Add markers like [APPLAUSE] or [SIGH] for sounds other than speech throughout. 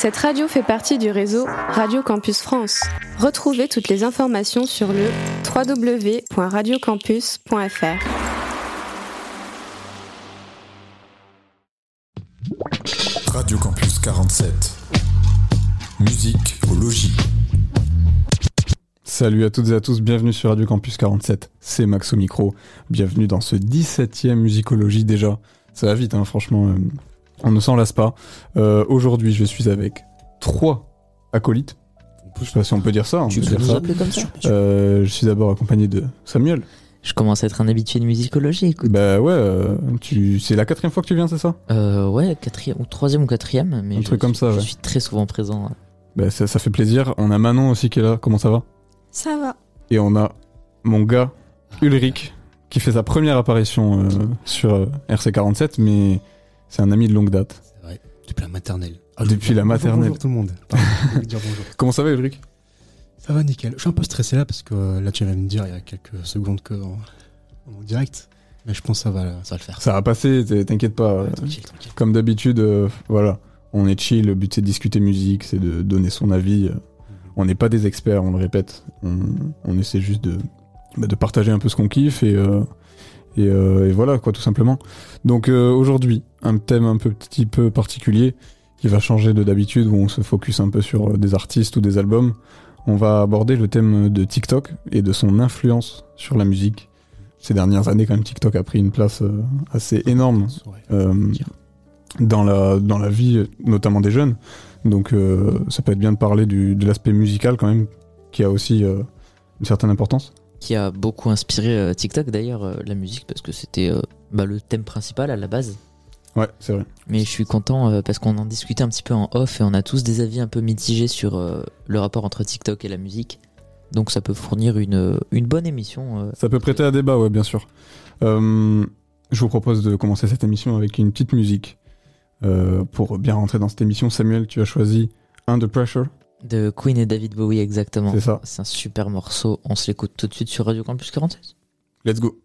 Cette radio fait partie du réseau Radio Campus France. Retrouvez toutes les informations sur le www.radiocampus.fr. Radio Campus 47. Musique au logis. Salut à toutes et à tous, bienvenue sur Radio Campus 47. C'est Max au micro. Bienvenue dans ce 17e musicologie déjà. Ça va vite, hein, franchement. On ne s'en lasse pas. Euh, Aujourd'hui, je suis avec trois acolytes. Je sais pas si on peut dire ça. on Tu peux dire nous ça. appeler comme ça Euh, je suis d'abord accompagné de Samuel. Je commence à être un habitué de musicologie, écoute. Bah ouais, euh, tu... c'est la quatrième fois que tu viens, c'est ça? Euh, ouais, quatrième, ou troisième ou quatrième, mais Un je, truc comme ça, je ouais. suis très souvent présent. Bah ça, ça fait plaisir. On a Manon aussi qui est là. Comment ça va? Ça va. Et on a mon gars Ulrich qui fait sa première apparition euh, sur euh, RC47, mais c'est un ami de longue date. C'est vrai, depuis la maternelle. Ah, Depuis la maternelle. Bonjour tout le monde. Pardon, je voulais dire bonjour. [LAUGHS] Comment ça va Ulrich? Ça va nickel. Je suis un peu stressé là parce que euh, là tu viens de me dire il y a quelques secondes que en, en direct. Mais je pense que ça va, ça va le faire. Ça va passer, t'inquiète pas. Ouais, tranquille, tranquille. Comme d'habitude, euh, voilà, on est chill, le but c'est de discuter musique, c'est de donner son avis. euh, On n'est pas des experts, on le répète. On, on essaie juste de, bah, de partager un peu ce qu'on kiffe et, euh, et, euh, et voilà, quoi, tout simplement. Donc euh, aujourd'hui, un thème un petit peu particulier qui va changer de d'habitude où on se focus un peu sur euh, des artistes ou des albums. On va aborder le thème de TikTok et de son influence sur la musique. Ces dernières années, quand même, TikTok a pris une place assez énorme euh, dans, la, dans la vie, notamment des jeunes. Donc euh, ça peut être bien de parler du, de l'aspect musical quand même, qui a aussi euh, une certaine importance. Qui a beaucoup inspiré euh, TikTok d'ailleurs, euh, la musique, parce que c'était euh, bah, le thème principal à la base. Ouais, c'est vrai. Mais je suis content parce qu'on en discutait un petit peu en off et on a tous des avis un peu mitigés sur le rapport entre TikTok et la musique. Donc ça peut fournir une, une bonne émission. Ça peut prêter à débat, ouais, bien sûr. Euh, je vous propose de commencer cette émission avec une petite musique. Euh, pour bien rentrer dans cette émission, Samuel, tu as choisi Under Pressure. De Queen et David Bowie exactement. C'est ça. C'est un super morceau. On se l'écoute tout de suite sur Radio Campus 46. Let's go.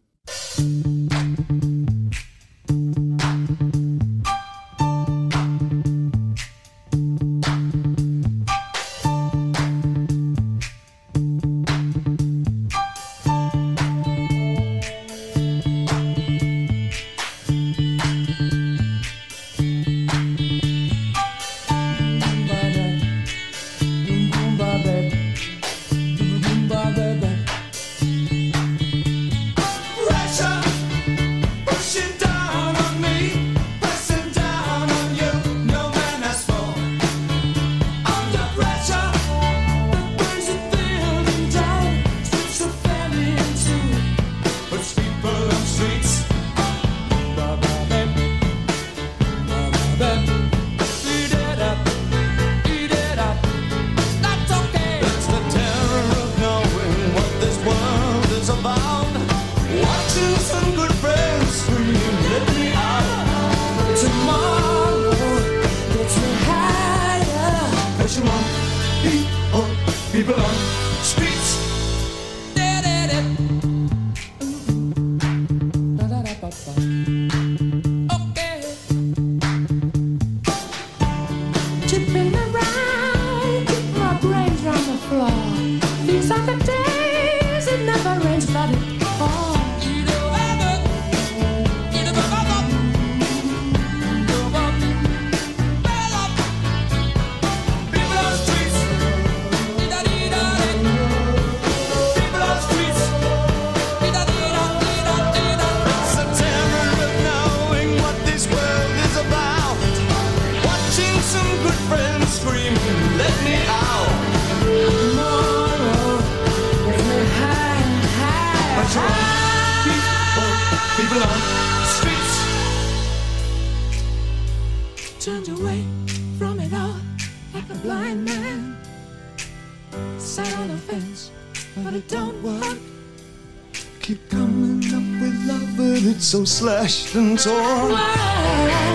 Slashed and torn.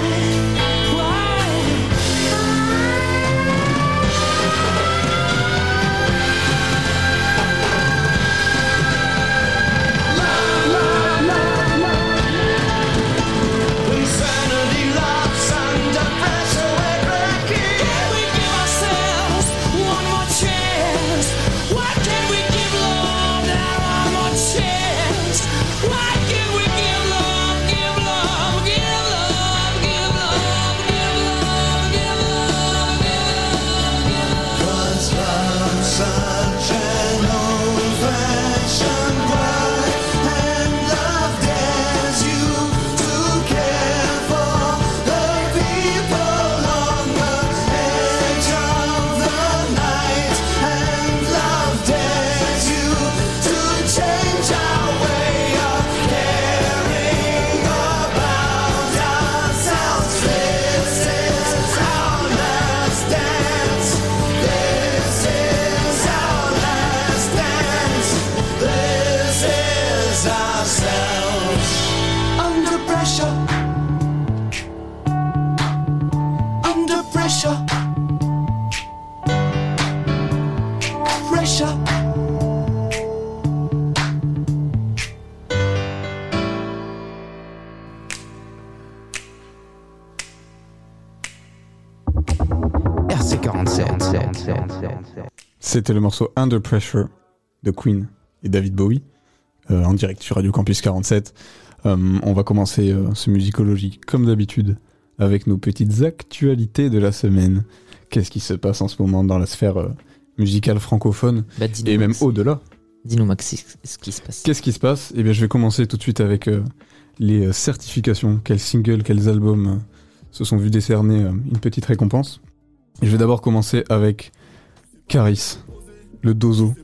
C'était le morceau Under Pressure de Queen et David Bowie euh, en direct sur Radio Campus 47. Euh, on va commencer euh, ce musicologie comme d'habitude avec nos petites actualités de la semaine. Qu'est-ce qui se passe en ce moment dans la sphère musicale francophone Bah, et même au-delà? Dis-nous, Max, ce qui se passe. Qu'est-ce qui se passe? Eh bien, je vais commencer tout de suite avec les certifications. Quels singles, quels albums se sont vus décerner une petite récompense. Je vais d'abord commencer avec Caris, le Dozo,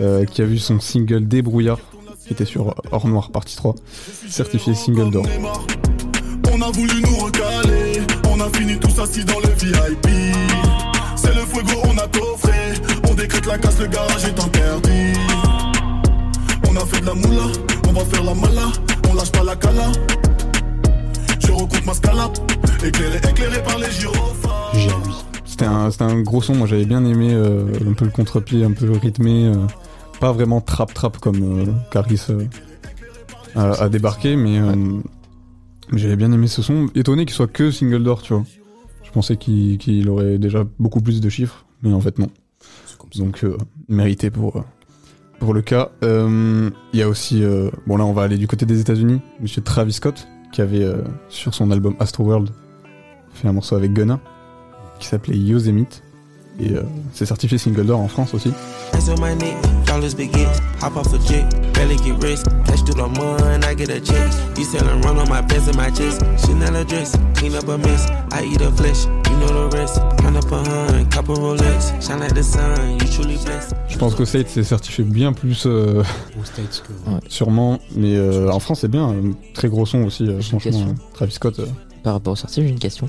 euh, qui a vu son single Débrouillard, qui était sur Or Noir partie 3, certifié single d'or. On a voulu nous recaler, on a fini tous assis dans le VIP. C'est le fuego, on a coffré, on décrète la casse, le garage est interdit. On a fait de la moula, on va faire la mala, on lâche pas la cala. Je recompte ma scala, éclairé, éclairé par les gyrophares. C'était un, c'était un gros son, moi j'avais bien aimé euh, un peu le contre-pied, un peu rythmé, euh, pas vraiment trap-trap comme euh, Caris euh, a, a débarqué, mais mais j'avais bien aimé ce son. Étonné qu'il soit que single d'or, tu vois. Je pensais qu'il aurait déjà beaucoup plus de chiffres, mais en fait non. Donc mérité pour, pour le cas. Il y a aussi, bon là on va aller du côté des États-Unis, Monsieur Travis Scott, qui avait sur son album Astroworld fait un morceau avec Gunna, qui s'appelait Yosemite. Et euh, c'est certifié single d'or en France aussi. Hands on my neck, dollars big hits. Hop off a jet, barely get rich. Cash through the mud, I get a check. You sellin' run on my pants and my chest. Chanel a dress, clean up a mess. I eat a flesh, you know the rest. Count up a hun, couple Rolex. Shine like the sun, you truly blessed. Je pense qu'au State c'est certifié bien plus euh, States. Ouais. [LAUGHS] sûrement, mais euh, en France c'est bien. très gros son aussi, euh, franchement. question. euh, Travis Scott. euh, Par rapport au sorties, j'ai une question.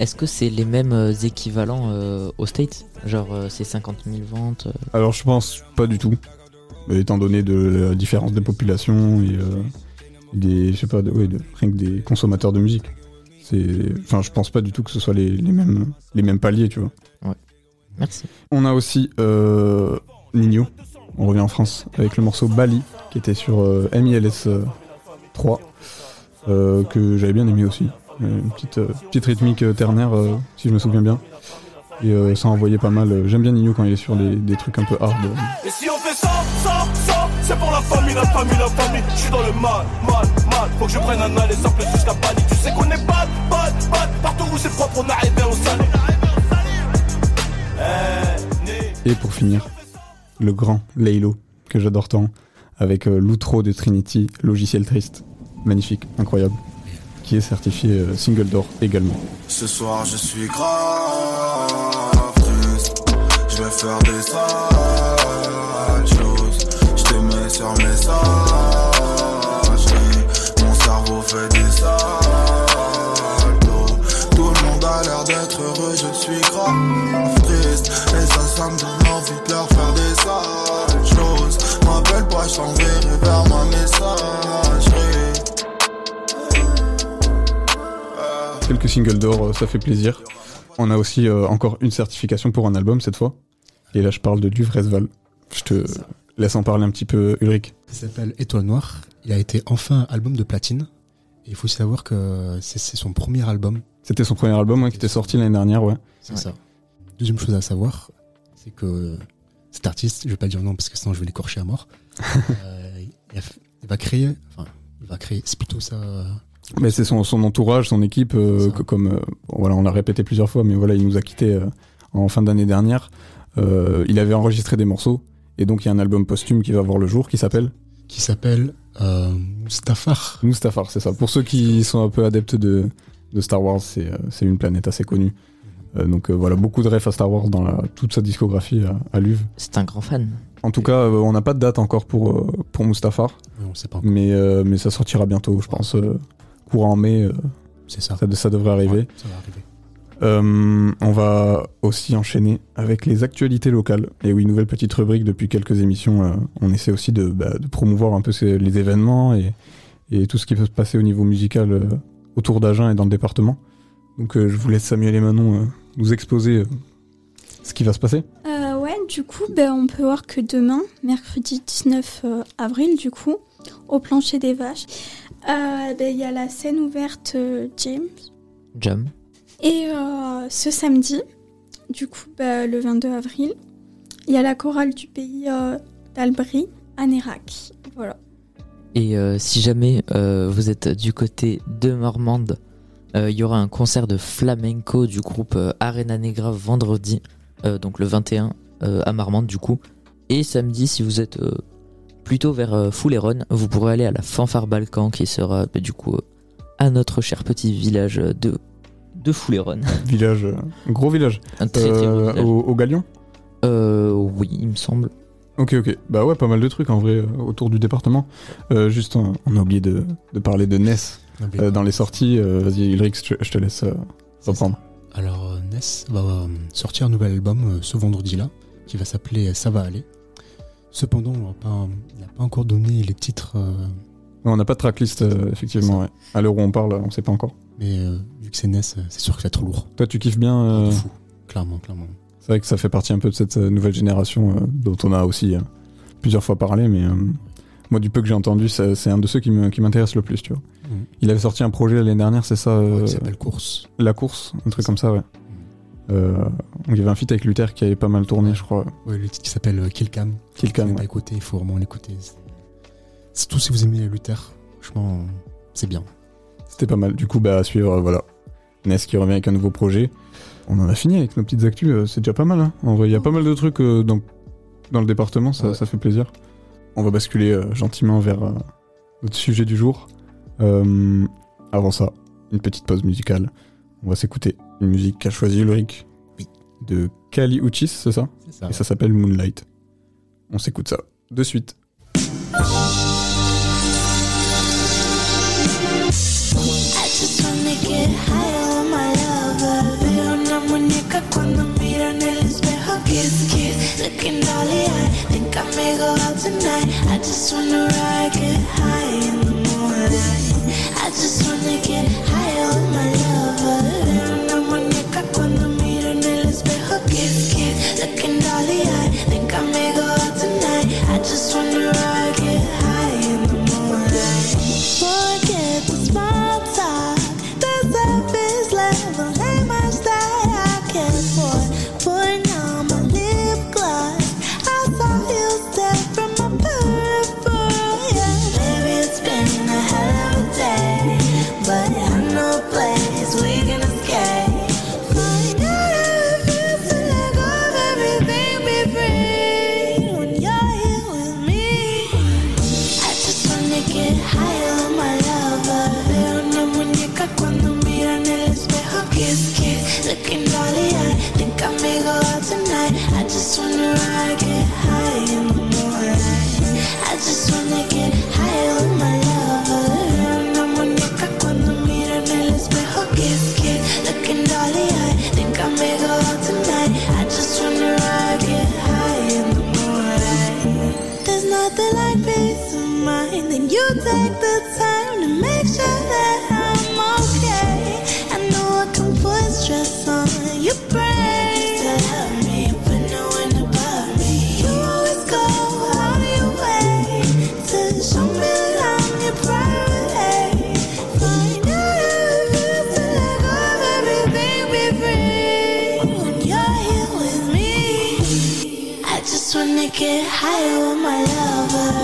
Est-ce que c'est les mêmes euh, équivalents euh, aux States? Genre, euh, c'est 50 000 ventes euh, Alors je pense pas du tout, étant donné de la différence des populations et euh, des, je sais pas, de, ouais, de, rien que des consommateurs de musique. Enfin, je pense pas du tout que ce soit les, les mêmes, les mêmes paliers, tu vois. Merci. On a aussi Nino. On revient en France avec le morceau Bali qui était sur MILS euh, 3 euh, que j'avais bien aimé aussi. Euh, Une petite, euh, petite rythmique euh, ternaire si je me souviens bien. Et euh, ça envoyait pas mal. J'aime bien Nino quand il est sur des, des trucs un peu hard. Et si on fait ça, ça, ça, c'est pour la famille, la famille, la famille. Je suis dans le mal, mal, mal. Faut que je prenne un aller simple jusqu'à Bali. Tu sais qu'on est bad, bad, bad. Partout où c'est propre, on arrive au salé. Et pour finir, le grand Laylo, que j'adore tant, avec l'outro de Trinity, logiciel triste. Magnifique, incroyable. Qui est certifié euh, single d'or également. Ce soir je suis grave triste Je vais faire des sales choses. Je mets sur messagerie. Mon cerveau fait des saltos. Tout le monde a l'air d'être heureux. Je suis grave triste Et ça, ça me donne envie de leur faire des sales choses. M'appelle pas, je t'enverrai vers ma messagerie Quelques singles d'or, euh, ça fait plaisir. On a aussi euh, encore une certification pour un album cette fois. Et là, je parle de Duvresval. Je te laisse en parler un petit peu, Ulrich. Il s'appelle Étoile Noire. Il a été enfin album de platine. Et il faut savoir que c'est son premier album. C'était son premier album ouais, qui était sorti l'année dernière, ouais. C'est Ouais. ça. Deuxième chose à savoir, c'est que cet artiste, je vais pas dire non parce que sinon je vais l'écorcher à mort. [LAUGHS] euh, il, a fait- il va créer, enfin, il va créer, c'est plutôt ça. Mais c'est son, son entourage, son équipe, euh, que- comme euh, voilà, on l'a répété plusieurs fois, mais voilà, il nous a quittés euh, en fin d'année dernière. Euh, il avait enregistré des morceaux, et donc il y a un album posthume qui va voir le jour, qui s'appelle qui s'appelle euh, Mustafar. Mustafar, c'est ça. Pour ceux qui sont un peu adeptes de, de Star Wars, c'est euh, c'est une planète assez connue. Euh, donc euh, voilà, beaucoup de refs à Star Wars dans la- toute sa discographie à, à Luve. C'est un grand fan. En tout cas, euh, on n'a pas de date encore pour, euh, pour Mustafar, Ouais, on sait pas encore. mais, euh, mais ça sortira bientôt, je pense. Courant en mai, euh, C'est ça. ça, ça devrait arriver. Ouais, ça va arriver. Euh, on va aussi enchaîner avec les actualités locales. Et oui, nouvelle petite rubrique depuis quelques émissions. euh, on essaie aussi de, bah, de promouvoir un peu ces- les événements et, et tout ce qui peut se passer au niveau musical euh, autour d'Agen et dans le département. Donc euh, je vous laisse Samuel et Manon euh, nous exposer euh, ce qui va se passer. Euh, ouais, du coup, ben, on peut voir que demain, mercredi 19 euh, avril, du coup, au plancher des vaches, euh, ben, il y a la scène ouverte euh, James. Jam. Et euh, ce samedi, du coup, ben, le 22 avril, il y a la chorale du pays euh, d'Albry à Nérac. Voilà. Et euh, si jamais euh, vous êtes du côté de Marmande, euh, il y aura un concert de flamenco du groupe Arena Negra vendredi, donc le 21 euh, à Marmande du coup. Et samedi, si vous êtes plutôt vers euh, Fouléronne, vous pourrez aller à la Fanfare Balkan qui sera bah, du coup euh, à notre cher petit village de, de Fouléronne. [LAUGHS] Village, euh, gros village. Un très Euh, village. au, au Galion? Euh, oui, il me semble. Ok, ok. Bah ouais, pas mal de trucs en vrai autour du département. Euh, juste, on, on a oublié de, de parler de Ness euh, dans les sorties. Euh, Vas-y, Ulrich, je, te- je te laisse euh, reprendre. Alors, Ness va sortir un nouvel album euh, ce vendredi-là, qui va s'appeler Ça va aller. Cependant, on n'a pas encore donné les titres, euh, on n'a pas de tracklist, euh, effectivement. Ouais. À l'heure où on parle, on sait pas encore. mais euh, vu que c'est euh, c'est sûr qu'il va être lourd. Toi, tu kiffes bien fou. Clairement, clairement. C'est vrai que ça fait partie un peu de cette nouvelle génération dont on a aussi plusieurs fois parlé, mais moi, du peu que j'ai entendu, c'est un de ceux qui m'intéresse le plus, tu vois. Mhm. Il avait sorti un projet l'année dernière, c'est ça Ouais, qui s'appelle Course. La course, un truc comme ça, ouais. Euh, il y avait un feat avec Luther qui avait pas mal tourné, je crois. Ouais, le titre qui s'appelle Si vous ouais. pas écouté, il faut vraiment l'écouter. C'est- Surtout si vous aimez Luther, franchement, c'est bien. C'était pas mal. Du coup, bah, à suivre, euh, voilà. Ness qui revient avec un nouveau projet. On en a fini avec nos petites actus, euh, c'est déjà pas mal. Hein. En vrai, il y a pas mal de trucs euh, dans, dans le département, ça, Ouais. ça fait plaisir. On va basculer euh, gentiment vers notre sujet du jour. Avant ça, une petite pause musicale. On va s'écouter une musique qu'a choisi Ulrich. Oui. De Kali Uchis, c'est ça C'est ça. Et ça s'appelle Moonlight. On s'écoute ça de suite. I just wanna ride, get high in the. I just wanna get high just wanna get high with my lover.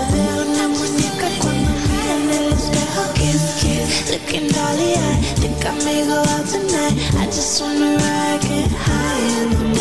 Dolly eye. Think I may go out tonight. I just wanna ride, get high in the morning.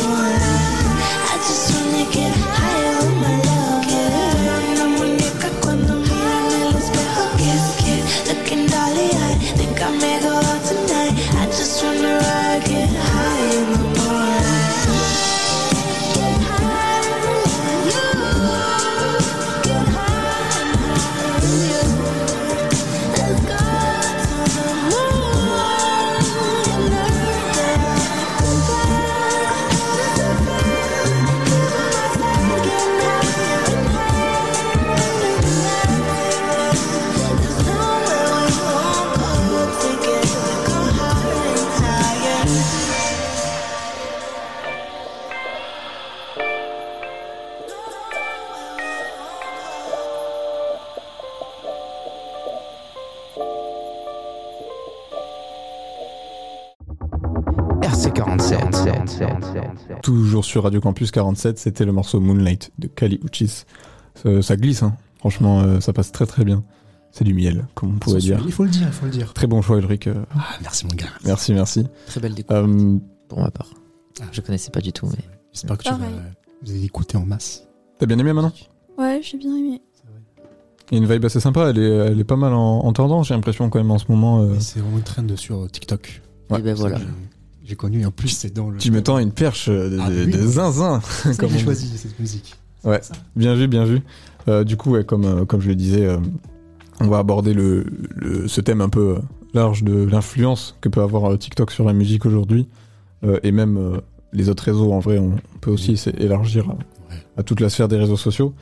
Sur Radio Campus 47, c'était le morceau Moonlight de Kali Uchis. Euh, ça glisse, hein. franchement, euh, ça passe très très bien. C'est du miel, comme on pourrait dire. Il faut le dire, il faut le dire. Très bon choix, Ulrich. euh, Ah, merci mon gars. merci, merci. Très belle découverte Euh, pour ma part. Je connaissais pas du tout, mais. J'espère que tu vas, vous allez écouter en masse. T'as bien aimé maintenant? Ouais, j'ai bien aimé. Il y a une vibe assez sympa, elle est, elle est pas mal en, en tendance, j'ai l'impression quand même en ce moment. euh. C'est vraiment une trend sur TikTok. Ouais. Et ben voilà. J'ai- connu, en plus c'est dans le. Tu me tends une perche euh, de, Ah, de- oui. de zinzin. Comme j'ai dit. choisi cette musique. Ouais, bien vu, bien vu. Euh, du coup, ouais, comme, euh, comme je le disais, euh, on va aborder le, le- ce thème un peu euh, large de l'influence que peut avoir euh, TikTok sur la musique aujourd'hui, euh, et même euh, les autres réseaux. En vrai, on, on peut aussi s'é- élargir à, à toute la sphère des réseaux sociaux.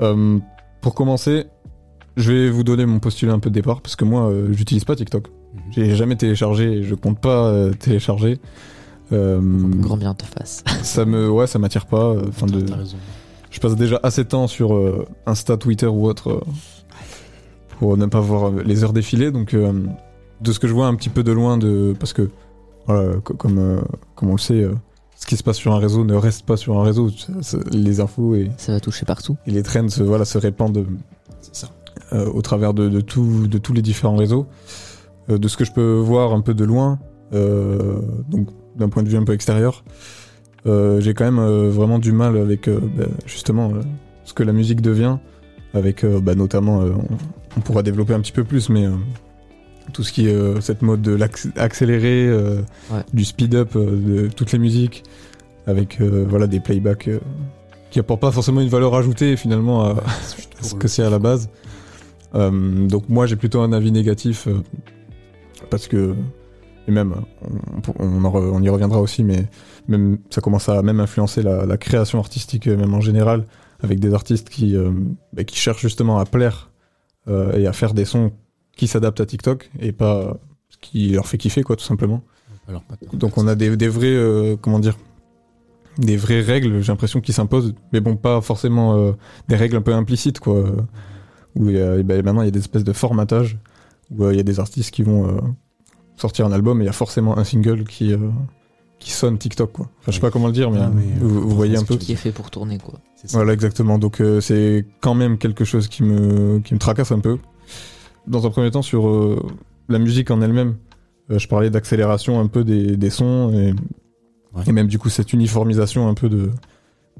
Euh, pour commencer, je vais vous donner mon postulat un peu de départ, parce que moi, euh, j'utilise pas TikTok. J'ai jamais téléchargé, je compte pas euh, télécharger. Euh, Grand bien te fasse. [LAUGHS] ça me, ouais, ça m'attire pas. euh, Enfin de. Je passe déjà assez de temps sur euh, Insta, Twitter ou autre euh, pour ne pas voir les heures défiler. Donc, euh, de ce que je vois un petit peu de loin, de parce que voilà, co- comme euh, comme on le sait, euh, ce qui se passe sur un réseau ne reste pas sur un réseau. Les infos et, Ça va toucher partout. et les trends, se, voilà, se répandent ça. euh, au travers de, de, tout- de tous les différents réseaux. Euh, de ce que je peux voir un peu de loin, euh, donc d'un point de vue un peu extérieur, euh, j'ai quand même vraiment du mal avec bah, justement ce que la musique devient, avec bah, notamment, on, on pourra développer un petit peu plus, mais tout ce qui est euh, cette mode de l'accéléré, euh, Ouais. du speed-up euh, de toutes les musiques, avec voilà des playbacks qui apportent pas forcément une valeur ajoutée finalement à, à ce [LAUGHS] que c'est à la base. Donc moi j'ai plutôt un avis négatif parce que et même on, on, en re- on y reviendra aussi mais même ça commence à même influencer la, la création artistique même en général avec des artistes qui euh, bah, qui cherchent justement à plaire euh, et à faire des sons qui s'adaptent à TikTok et pas ce qui leur fait kiffer quoi tout simplement. Alors, Donc on a des, des vrais, euh, comment dire, des vraies règles, j'ai l'impression qui s'imposent, mais bon, pas forcément euh, des règles un peu implicites, quoi. Où il y a- et ben, maintenant il y a des espèces de formatage, où euh, il y a des artistes qui vont euh, sortir un album et il y a forcément un single qui, euh, qui sonne TikTok, quoi. Enfin, je sais pas comment le dire, mais, Ah, mais, vous, vous voyez un peu. Qui est fait pour tourner, quoi. Voilà, exactement. Donc euh, c'est quand même quelque chose qui me, qui me tracasse un peu. Dans un premier temps, sur euh, la musique en elle-même, euh, je parlais d'accélération un peu des, des sons et, Ouais. et même du coup cette uniformisation un peu de,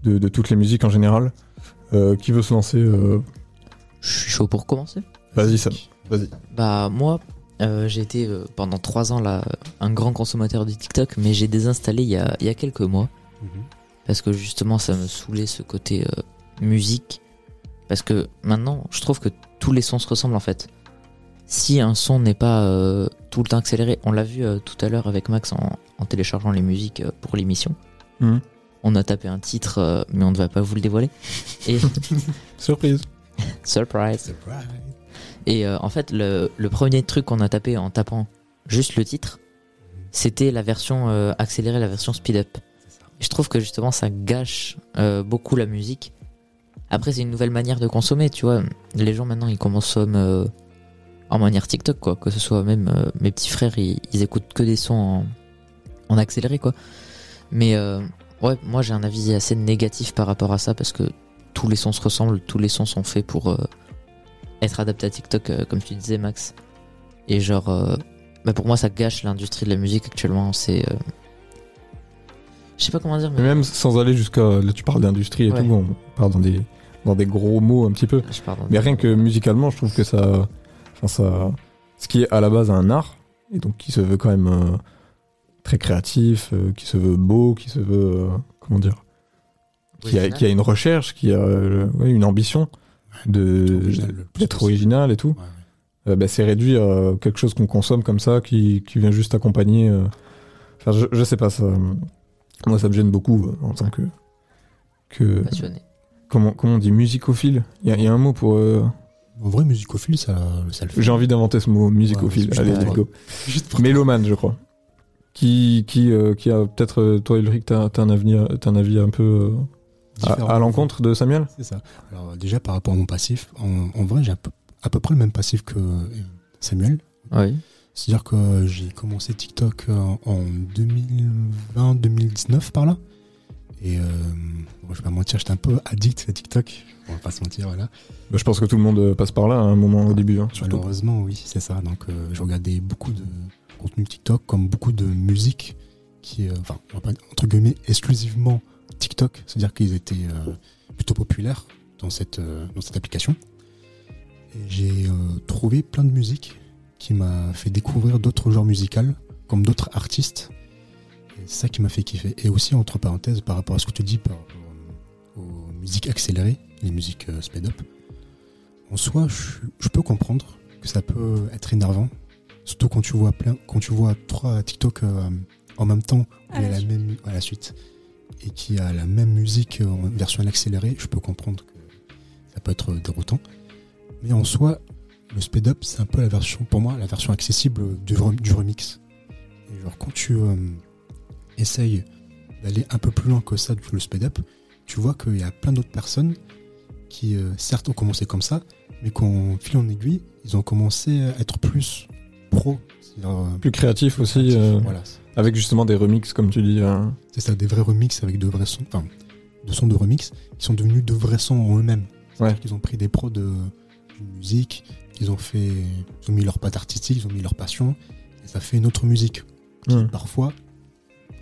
de, de toutes les musiques en général. Euh, qui veut se lancer euh, Je suis chaud pour commencer. Vas-y, Sam. Vas-y. Bah moi, euh, j'ai été euh, pendant trois ans là un grand consommateur de TikTok, mais j'ai désinstallé il y a, il y a quelques mois Mhm. parce que justement ça me saoulait ce côté euh, musique. Parce que maintenant, je trouve que tous les sons se ressemblent en fait. Si un son n'est pas euh, tout le temps accéléré, on l'a vu euh, tout à l'heure avec Max en, en téléchargeant les musiques euh, pour l'émission. Mhm. On a tapé un titre, euh, mais on ne va pas vous le dévoiler. Et [LAUGHS] [LAUGHS] Surprise. surprise. Surprise. Et euh, en fait, le, premier truc qu'on a tapé en tapant juste le titre, c'était la version euh, accélérée, la version speed up. Et je trouve que justement, ça gâche euh, beaucoup la musique. Après, c'est une nouvelle manière de consommer, tu vois. Les gens maintenant, ils consomment en manière TikTok, quoi. Que ce soit même mes petits frères, ils, écoutent que des sons en, accéléré, quoi. Mais ouais, moi, j'ai un avis assez négatif par rapport à ça parce que tous les sons se ressemblent, tous les sons sont faits pour. Être adapté à TikTok, euh, comme tu disais, Max. Et genre, euh, bah pour moi, ça gâche l'industrie de la musique actuellement. C'est. euh, Je sais pas comment dire, mais. Même sans aller jusqu'à. Là, tu parles d'industrie et Ouais. tout, on part dans des, dans des gros mots un petit peu. Mais rien que musicalement, je trouve que ça, enfin ça, ce qui est à la base un art et donc qui se veut quand même euh, très créatif, euh, qui se veut beau, qui se veut euh, comment dire, qui a, Original. qui a une recherche, qui a ouais, une ambition d'être original et tout. Ouais, ouais. Euh, bah, c'est réduit à quelque chose qu'on consomme comme ça, qui, qui vient juste accompagner. euh, Enfin, je, je sais pas ça. Moi, ça me gêne beaucoup euh, en tant que que Passionné. comment comment on dit musicophile? Il y, a- il y a un mot pour euh, En vrai, musicophile, ça, ça le fait. J'ai envie d'inventer ce mot, musicophile. Ouais, Allez, let's go. [LAUGHS] Mélomane, je crois. Qui, qui, euh, qui a peut-être, toi, Ulrich, t'as t'as un, un avis un peu euh, À, à l'encontre de Samuel? C'est ça. Alors, déjà, par rapport à mon passif, en, en vrai, j'ai à peu, à peu près le même passif que euh, Samuel. Oui. C'est-à-dire que j'ai commencé TikTok euh, en 2020-2019 par là. Et euh, bon, je vais pas mentir, j'étais un peu addict à TikTok. On va pas se mentir, voilà. Bah, je pense que tout le monde passe par là à un moment au début, hein, surtout. Malheureusement, oui, c'est ça. Donc, euh, je regardais beaucoup de contenu TikTok, comme beaucoup de musique qui, est, euh, enfin, on va pas dire, entre guillemets, exclusivement TikTok. C'est-à-dire qu'ils étaient euh, plutôt populaires dans cette, euh, dans cette application. Et j'ai euh, trouvé plein de musique qui m'a fait découvrir d'autres genres musicaux, comme d'autres artistes. Et c'est ça qui m'a fait kiffer. Et aussi, entre parenthèses, par rapport à ce que tu dis par rapport aux musiques accélérées, les musiques euh, speed up, en soi, je, je peux comprendre que ça peut être énervant. Surtout quand tu vois plein, quand tu vois trois TikTok euh, en même temps, À la la même, à la suite, et qui a la même musique en version accélérée, je peux comprendre que ça peut être déroutant. Mais en soi, le speed up, c'est un peu la version, pour moi, la version accessible du, rem- du remix. Et genre, quand tu euh, essayes d'aller un peu plus loin que ça, le speed up, tu vois qu'il y a plein d'autres personnes qui, euh, certes, ont commencé comme ça, mais qu'en fil en aiguille, ils ont commencé à être plus pro. Euh, Plus créatif aussi, Voilà, avec justement des remixes, comme tu dis. euh. c'est ça, des vrais remixes avec de vrais sons, enfin, de sons de remix qui sont devenus de vrais sons en eux-mêmes. Ouais. qu'ils ont pris des pros de, de musique, qu'ils ont fait, ils ont mis leur patte artistique, ils ont mis leur passion, et ça fait une autre musique. Qui, parfois,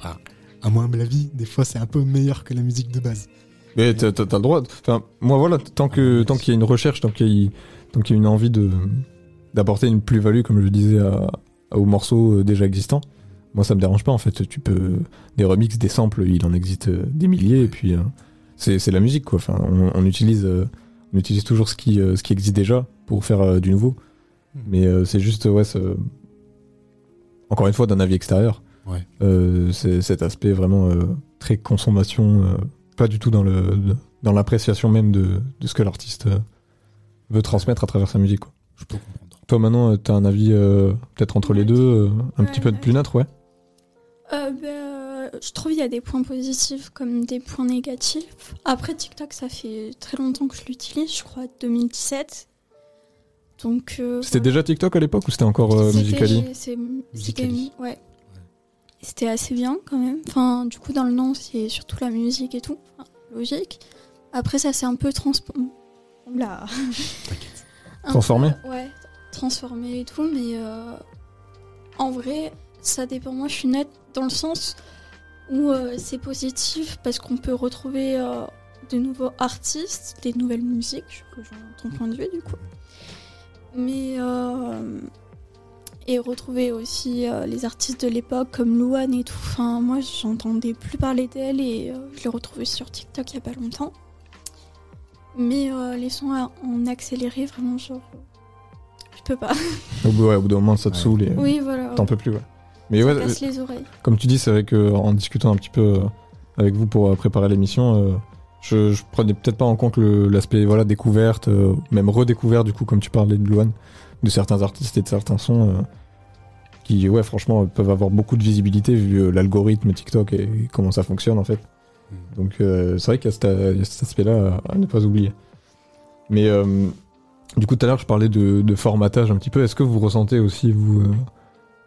à, à mon humble avis, des fois c'est un peu meilleur que la musique de base. Mais t'as t'as le droit. Enfin, moi voilà, tant que tant qu'il y a une recherche, tant qu'il y, qu'il y a une envie de d'apporter une plus-value, comme je disais, à, à- aux morceaux euh, déjà existants, moi ça me dérange pas en fait. Tu peux des remixes, des samples, il en existe euh, des milliers, et puis euh, c'est la musique quoi. Enfin, on, on utilise euh, on utilise toujours ce qui euh, ce qui existe déjà pour faire euh, du nouveau. Mais euh, c'est juste ouais, ça- encore une fois d'un avis extérieur. Ouais. Euh, c'est cet aspect vraiment euh, très consommation, euh, pas du tout dans le dans l'appréciation même de, de ce que l'artiste veut transmettre à travers sa musique. Quoi. Je peux comprendre. Toi maintenant, euh, t'as un avis euh, peut-être entre les deux, euh, un Ouais, petit peu ouais. plus neutre, ouais. Euh, ben, euh, je trouve il y a des points positifs comme des points négatifs. Après TikTok, ça fait très longtemps que je l'utilise, je crois 2017. Donc euh, C'était voilà. déjà TikTok à l'époque ou c'était encore euh, C'était- Musicali. C'était ouais. C'était assez bien quand même. Enfin, du coup, dans le nom, c'est surtout la musique et tout. Enfin, logique. Après, ça s'est un peu Transformé peu, Ouais, transformé et tout. Mais euh, en vrai, ça dépend. Moi, je suis nette dans le sens où euh, c'est positif parce qu'on peut retrouver euh, de nouveaux artistes, des nouvelles musiques. Je rejoins ton point de vue du coup. Mais euh, et retrouver aussi euh, les artistes de l'époque comme Louane et tout. Enfin, moi, j'entendais plus parler d'elle et euh, je l'ai retrouvée sur TikTok il y a pas longtemps. Mais euh, les sons en accéléré, vraiment, genre, je peux pas. Au bout, ouais, au bout d'un moment, ça te Ouais. saoule et Oui, voilà. t'en peux plus, ouais. Mais ça ouais, casse les oreilles. comme tu dis, c'est vrai que en discutant un petit peu euh, avec vous pour euh, préparer l'émission, euh, je, je prenais peut-être pas en compte l'aspect voilà découverte, euh, même redécouverte du coup, comme tu parlais de Luan, de certains artistes et de certains sons euh, qui, ouais, franchement, peuvent avoir beaucoup de visibilité vu euh, l'algorithme TikTok et, et comment ça fonctionne en fait. Donc euh, c'est vrai qu'il y a cet, il y a cet aspect-là à, à ne pas oublier. Mais euh, du coup, tout à l'heure, je parlais de, de formatage un petit peu. Est-ce que vous ressentez aussi, vous, euh,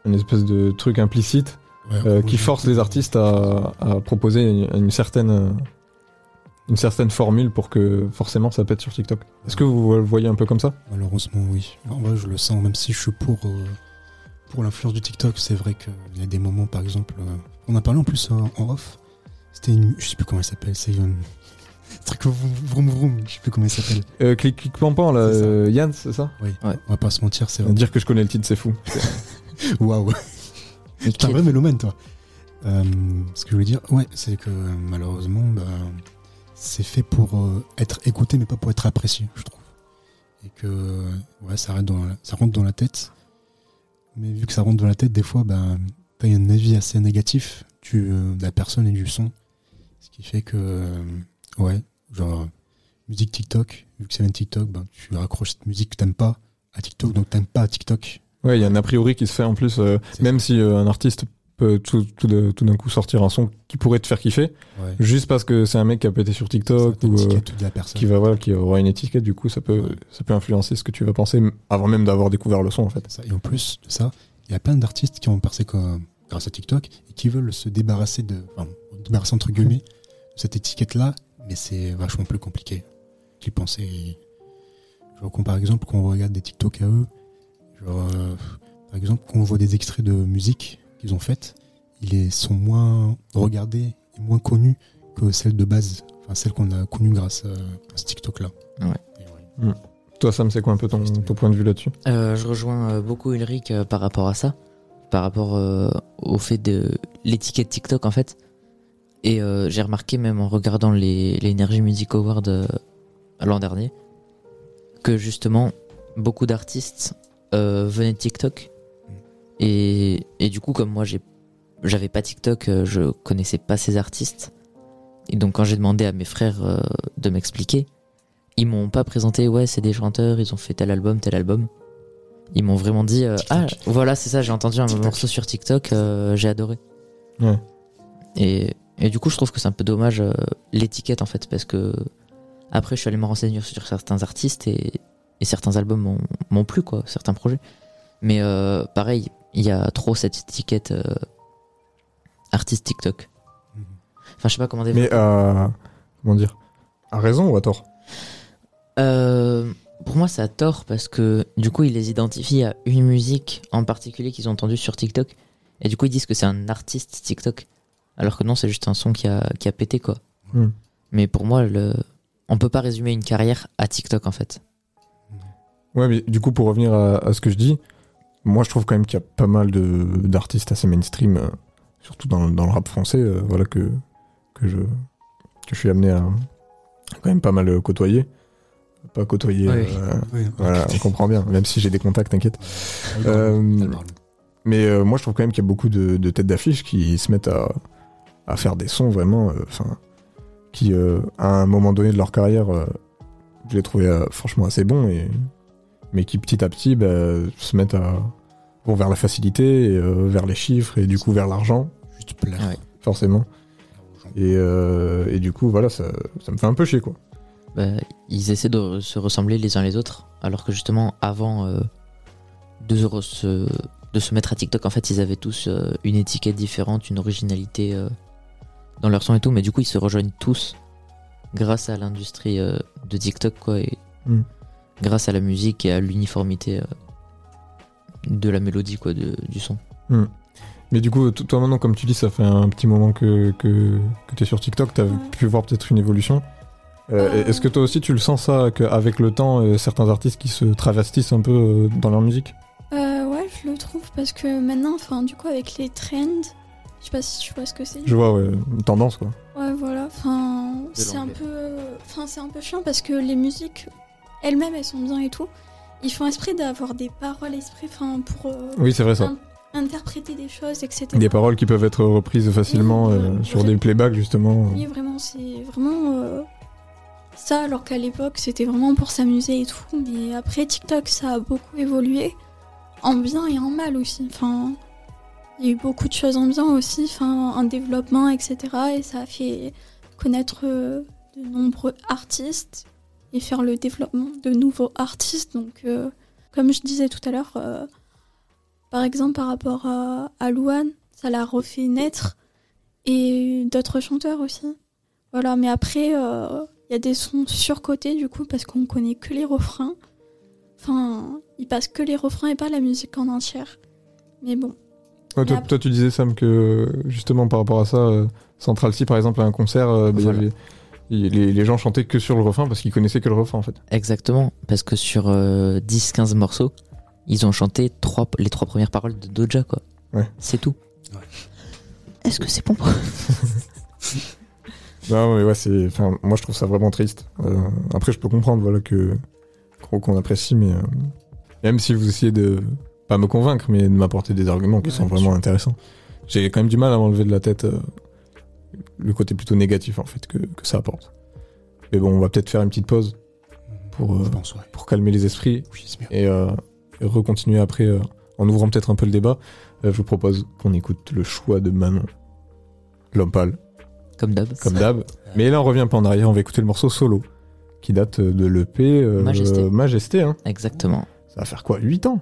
une espèce de truc implicite Ouais, euh, qui force les artistes à, à proposer une, une certaine une certaine formule pour que forcément ça pète sur TikTok. Est-ce que vous le voyez un peu comme ça? Malheureusement, oui. En vrai, je le sens, même si je suis pour, euh, pour l'influence du TikTok, c'est vrai qu'il y a des moments, par exemple, euh, on a parlé en plus euh, en off, c'était une, je sais plus comment elle s'appelle, c'est une, un [LAUGHS] truc vroom vroom, je sais plus comment elle s'appelle. euh, Clic clic pampan là, Yann, c'est ça? Oui, Ouais. on va pas se mentir, c'est vrai. Dire que je connais le titre, c'est fou. [LAUGHS] [LAUGHS] Waouh, t'es un vrai mélomane, toi. Euh, ce que je voulais dire, ouais, c'est que euh, malheureusement, bah, c'est fait pour euh, être écouté, mais pas pour être apprécié, je trouve. Et que ouais, ça, rentre dans la, ça rentre dans la tête. Mais vu que ça rentre dans la tête, des fois, bah, t'as un avis assez négatif du, de la personne et du son. Ce qui fait que, euh, ouais, genre, musique TikTok, vu que vient de TikTok, bah, tu raccroches cette musique que t'aimes pas à TikTok, donc t'aimes pas TikTok. Ouais, il y a un a priori qui se fait en plus, euh, même si euh, un artiste peut tout, tout, d'un coup sortir un son qui pourrait te faire kiffer, Ouais. juste parce que c'est un mec qui a pété sur TikTok ou euh, qui va voilà, qui aura une étiquette, du coup ça peut Ouais. ça peut influencer ce que tu vas penser avant même d'avoir découvert le son en fait. Et en plus de ça, il y a plein d'artistes qui ont percé comme- grâce à TikTok et qui veulent se débarrasser de, enfin, débarrasser entre guillemets de cette étiquette-là, mais c'est vachement plus compliqué qu'ils pensaient. Genre, quand, par exemple, quand on regarde des TikTok à eux, genre, euh, par exemple, quand on voit des extraits de musique qu'ils ont faites, ils sont moins regardés et moins connus que celles de base, enfin celles qu'on a connues grâce à, ce TikTok-là. Ouais. Toi, Sam, c'est quoi un peu ton, ton point de vue là-dessus? Euh, je rejoins euh, beaucoup Ulrich euh, par rapport à ça, par rapport euh, au fait de l'étiquette TikTok en fait. Et euh, j'ai remarqué même en regardant les, les Energy Music Awards euh, l'an dernier que justement beaucoup d'artistes euh, venaient de TikTok. Et, et du coup, comme moi j'avais pas TikTok, euh, je connaissais pas ces artistes. Et donc quand j'ai demandé à mes frères euh, de m'expliquer, ils m'ont pas présenté ouais c'est des chanteurs, ils ont fait tel album, tel album. Ils m'ont vraiment dit ah voilà c'est ça j'ai entendu un morceau sur TikTok, j'ai adoré. Ouais. Et, et du coup je trouve que c'est un peu dommage l'étiquette en fait parce que après je suis allé me renseigner sur certains artistes et, et certains albums m'ont- plu quoi, certains projets. Mais euh, pareil il y a trop cette étiquette euh, artiste TikTok. Enfin je sais pas comment développer. Mais euh, comment dire? À raison ou à tort? Pour moi, ça a tort parce que du coup, ils les identifient à une musique en particulier qu'ils ont entendue sur TikTok. Et du coup, ils disent que c'est un artiste TikTok. Alors que non, c'est juste un son qui a, qui a pété, quoi. Hmm. Mais pour moi, le... on peut pas résumer une carrière à TikTok, en fait. Ouais, mais du coup, pour revenir à, à ce que je dis, moi, je trouve quand même qu'il y a pas mal d'artistes assez mainstream, euh, surtout dans, le- dans le rap français, euh, voilà que que je que je suis amené à quand même pas mal euh, côtoyer. Pas côtoyer, euh, Oui, voilà, on comprend bien, même si j'ai des contacts, t'inquiète. Mais moi, je trouve quand même qu'il y a beaucoup de, de têtes d'affiche qui se mettent à, à faire des sons vraiment, enfin, qui, à un moment donné de leur carrière, je les trouvais franchement assez bons, et, mais qui petit à petit bah, se mettent à vont vers la facilité, et, euh, vers les chiffres, et du coup vers l'argent, Juste plaire. Ouais. forcément. Et, euh, et du coup, voilà, ça, ça me fait un peu chier, quoi. Bah, ils essaient de se ressembler les uns les autres. Alors que justement, avant euh, de, se re- se, de se mettre à TikTok, en fait, ils avaient tous euh, une étiquette différente, une originalité euh, dans leur son et tout. Mais du coup, ils se rejoignent tous grâce à l'industrie euh, de TikTok, quoi. Et Mm. Grâce à la musique et à l'uniformité euh, de la mélodie, quoi, de- du son. Mais du coup, toi maintenant, comme tu dis, ça fait un petit moment que, que, que tu es sur TikTok, tu as pu voir peut-être une évolution. Euh, Euh. Est-ce que toi aussi tu le sens ça, qu'avec le temps, euh, certains artistes qui se travestissent un peu euh, dans leur musique? Euh, ouais, je le trouve parce que maintenant, enfin, du coup, avec les trends, je sais pas si tu vois ce que c'est. Je vois, ouais, une tendance quoi. Ouais, voilà. Enfin, c'est un peu, enfin, c'est un peu chiant parce que les musiques elles-mêmes, elles sont bien et tout. Ils font esprit d'avoir des paroles esprit, enfin, pour euh, Oui, c'est vrai ça. in- interpréter des choses, etc. Des paroles qui peuvent être reprises facilement Oui, euh, sur des playbacks justement. Oui, vraiment, c'est vraiment euh, ça, alors qu'à l'époque, c'était vraiment pour s'amuser et tout. Mais après, TikTok, ça a beaucoup évolué, en bien et en mal aussi. Enfin, il y a eu beaucoup de choses en bien aussi, enfin, un développement, etc. Et ça a fait connaître de nombreux artistes et faire le développement de nouveaux artistes. Donc, euh, comme je disais tout à l'heure, euh, par exemple, par rapport à, à Louane, ça l'a refait naître et d'autres chanteurs aussi. Voilà, mais après, euh, il y a des sons surcotés du coup parce qu'on connaît que les refrains. Enfin, ils passent que les refrains et pas la musique en entière. Mais bon, Ouais, toi, Mais après- toi, tu disais Sam que justement par rapport à ça, euh, Central C par exemple à un concert, euh, bah, il y Voilà. avait- il- les, les gens chantaient que sur le refrain parce qu'ils connaissaient que le refrain en fait. Exactement, parce que sur euh, 10-15 morceaux, ils ont chanté trois, les trois premières paroles de Doja, quoi. Ouais. C'est tout. Ouais. Est-ce que c'est bon Non, mais ouais, c'est. Enfin, moi, je trouve ça vraiment triste. Euh, après, je peux comprendre, voilà, que qu'on qu'on apprécie, mais euh, même si vous essayez de pas me convaincre, mais de m'apporter des arguments qui Ouais, sont vraiment sûr. intéressants. J'ai quand même du mal à m'enlever de la tête euh, le côté plutôt négatif en fait que, que ça apporte. Mais bon, on va peut-être faire une petite pause pour, euh, Je pense, ouais. pour calmer les esprits Oui, et, euh, et recontinuer après euh, en ouvrant peut-être un peu le débat. Euh, je vous propose qu'on écoute le choix de Manon, l'homme pâle Comme d'hab. comme d'hab. Mais là, on revient peu en arrière, on va écouter le morceau solo, qui date de l'EP euh, Majesté. Majesté. Hein. Exactement. Ça va faire quoi 8 ans?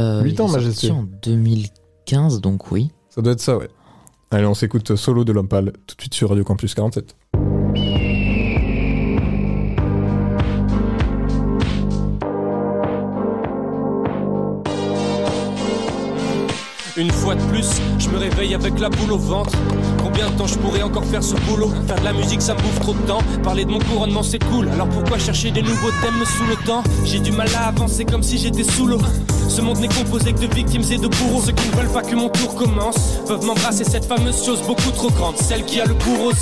Euh, 8 il ans, est sorti Majesté. en 2015, donc oui. Ça doit être ça, ouais. Allez, on s'écoute Solo de l'homme pâle tout de suite sur Radio Campus 47. De plus, je me réveille avec la boule au ventre. Combien de temps je pourrais encore faire ce boulot? Faire de la musique, ça me bouffe trop de temps. Parler de mon couronnement, c'est cool. Alors pourquoi chercher des nouveaux thèmes sous le temps? J'ai du mal à avancer comme si j'étais sous l'eau. Ce monde n'est composé que de victimes et de bourreaux. Ceux qui ne veulent pas que mon tour commence peuvent m'embrasser cette fameuse chose beaucoup trop grande, celle qui a le bourreau.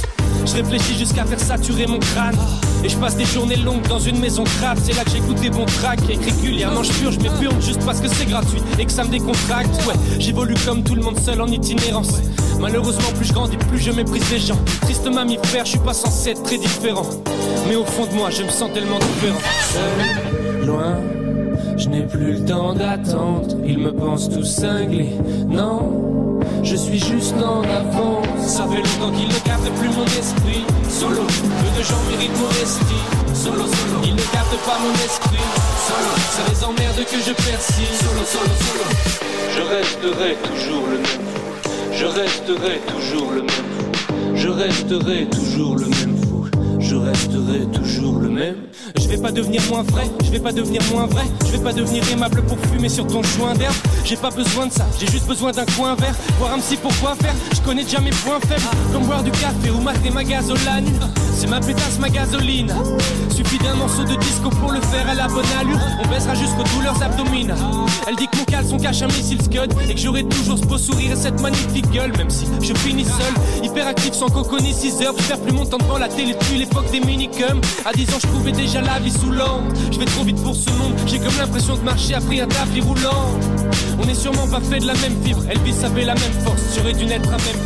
Je réfléchis jusqu'à faire saturer mon crâne. Et je passe des journées longues dans une maison crade. C'est là que j'écoute des bons tracks. Et régulièrement je purge mes purges juste parce que c'est gratuit et que ça me décontracte. Ouais, j'évolue comme tout le monde seul en itinérance. Malheureusement, plus je grandis, plus je méprise les gens. Triste mammifère, je suis pas censé être très différent. Mais au fond de moi, je me sens tellement différent. Seul, loin, je n'ai plus le temps d'attendre. Ils me pensent tous cinglés. Non, je suis juste en avance. Ça fait longtemps qu'ils ne captent plus mon esprit. Solo, peu de gens méritent mon estime. Solo, solo, ils ne captent pas mon esprit. Solo, ça les emmerde que je persiste. Solo, solo, solo. Je resterai toujours le même. Je resterai toujours le même. Je resterai toujours le même. Je resterai toujours le même. Je vais pas devenir moins vrai, je vais pas devenir moins vrai. Je vais pas devenir aimable pour fumer sur ton joint d'herbe. J'ai pas besoin de ça, j'ai juste besoin d'un coin vert. Voir un psy pourquoi faire, je connais déjà mes points faibles. Comme boire du café ou mater ma gasolane. C'est ma pétasse, ma gasoline. Suffit d'un morceau de disco pour le faire à la bonne allure. On baissera jusqu'aux douleurs abdominales. Elle dit que mon caleçon cache un missile scud et que j'aurai toujours ce beau sourire et cette magnifique gueule. Même si je finis seul, hyperactif sans coco ni 6 heures. Je perds plus mon temps devant la télé depuis des minicums. À 10 ans, je trouvais déjà la vie sous l'ombre. Je vais trop vite pour ce monde, j'ai comme l'impression de marcher après un tapis roulant. On est sûrement pas fait de la même fibre, Elvis avait la même force, j'aurais dû naître à même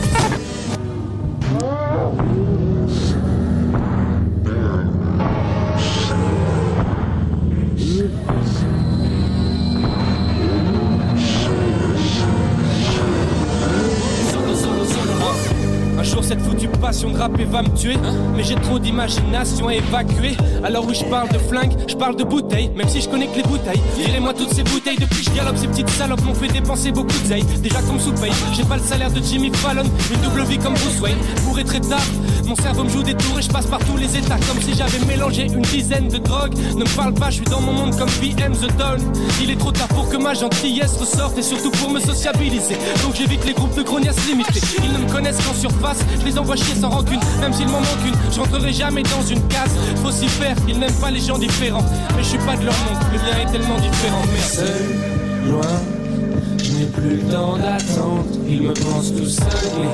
jour cette foutue passion de rapper va me tuer. Mais j'ai trop d'imagination à évacuer. Alors oui je parle de flingue, je parle de bouteilles. Même si je connais que les bouteilles. Virez-moi toutes ces bouteilles. Depuis que je galope ces petites salopes m'ont fait dépenser beaucoup de Déjà comme sous paye J'ai pas le salaire de Jimmy Fallon. Une double vie comme Bruce Wayne. Bourré très tard Mon cerveau me joue des tours et je passe par tous les états. Comme si j'avais mélangé une dizaine de drogues. Ne me parle pas, je suis dans mon monde comme BM The Don. Il est trop tard pour que ma gentillesse ressorte Et surtout pour me sociabiliser. Donc j'évite les groupes de grognasses limités Ils ne me connaissent qu'en surface Je les envoie chier sans rancune Même s'il m'en manque une. Je rentrerai jamais dans une case. Faut s'y faire, ils n'aiment pas les gens différents. Mais je suis pas de leur monde Le mien est tellement différent. Merde Seul, loin Je n'ai plus le temps d'attendre. Ils me pensent tous cinglés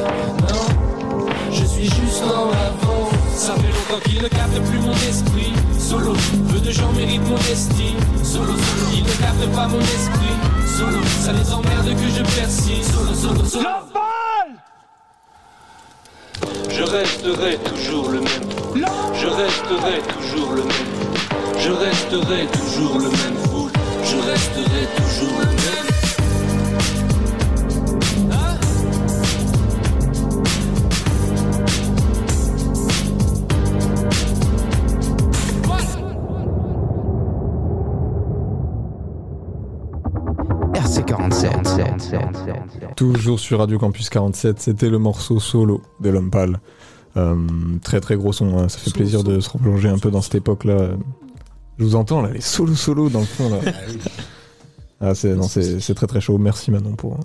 Non je suis juste en avant. Ça fait longtemps qu'ils ne captent plus mon esprit. Solo, peu de gens méritent mon estime. Solo, solo, ils ne captent pas mon esprit. Solo, ça les emmerde que je persiste. Solo, solo, solo Je resterai toujours le même. Je resterai toujours le même. Je resterai toujours le même. Je resterai toujours le même RC47. Toujours sur Radio Campus 47, c'était le morceau solo de l'homme pâle. Euh, très très gros son, hein, ça fait Solo, plaisir de solo. se replonger un peu dans cette époque-là. Je vous entends là, les solos solos dans le fond là. Ah, c'est, non, c'est, c'est très très chaud. Merci Manon pour,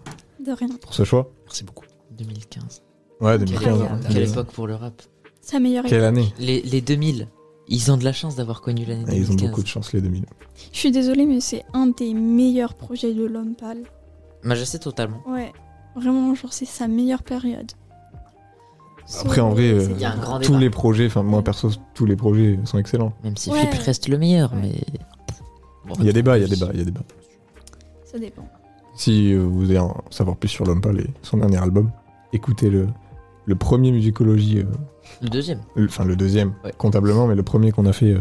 De rien. pour ce choix. Merci beaucoup. 2015. Ouais, 2015. Quelle- hein. Quelle époque pour le rap Sa meilleure Quelle époque. année les, les 2000, ils ont de la chance d'avoir connu l'année Ah, 2015. Ils ont beaucoup de chance les 2000. Je suis désolée, mais c'est un des meilleurs projets de l'homme pâle. Majesté totalement. Ouais. Vraiment, genre, c'est sa meilleure période. Après, en vrai, euh, c'est Il y a un grand tous débat. les projets, enfin moi perso, tous les projets sont excellents. Même si Ouais. Flip reste le meilleur, Ouais. mais. Bon, Il y a débat, il y a débat, il y a débat. Ça dépend. Si euh, vous voulez en savoir plus sur l'homme pâle et son dernier album, écoutez le, le premier musicologie, euh, Le deuxième. le- enfin le deuxième Ouais. comptablement, mais le premier qu'on a fait, euh,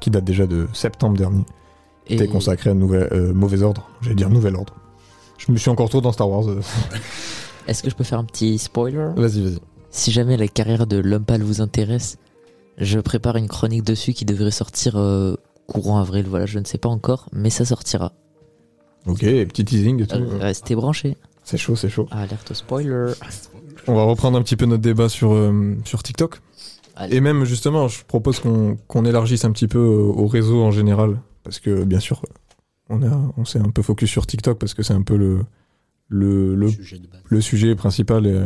qui date déjà de septembre dernier, Et était consacré à nouvel, euh, mauvais ordre. J'allais dire nouvel ordre. Je me suis encore trop dans Star Wars. euh. [LAUGHS] est-ce que je peux faire un petit spoiler? Vas-y, vas-y. Si jamais la carrière de l'homme pâle vous intéresse, je prépare une chronique dessus qui devrait sortir euh, courant avril. Voilà, je ne sais pas encore, mais ça sortira. Ok, petit teasing et tout. Euh, Restez branchés. C'est chaud, c'est chaud. Alerte spoiler. On va reprendre un petit peu notre débat sur, euh, sur TikTok. Allez. Et même justement, je propose qu'on qu'on élargisse un petit peu au réseau en général. Parce que bien sûr, on, a, on s'est un peu focus sur TikTok parce que c'est un peu le, le, le, Sujet le principal et,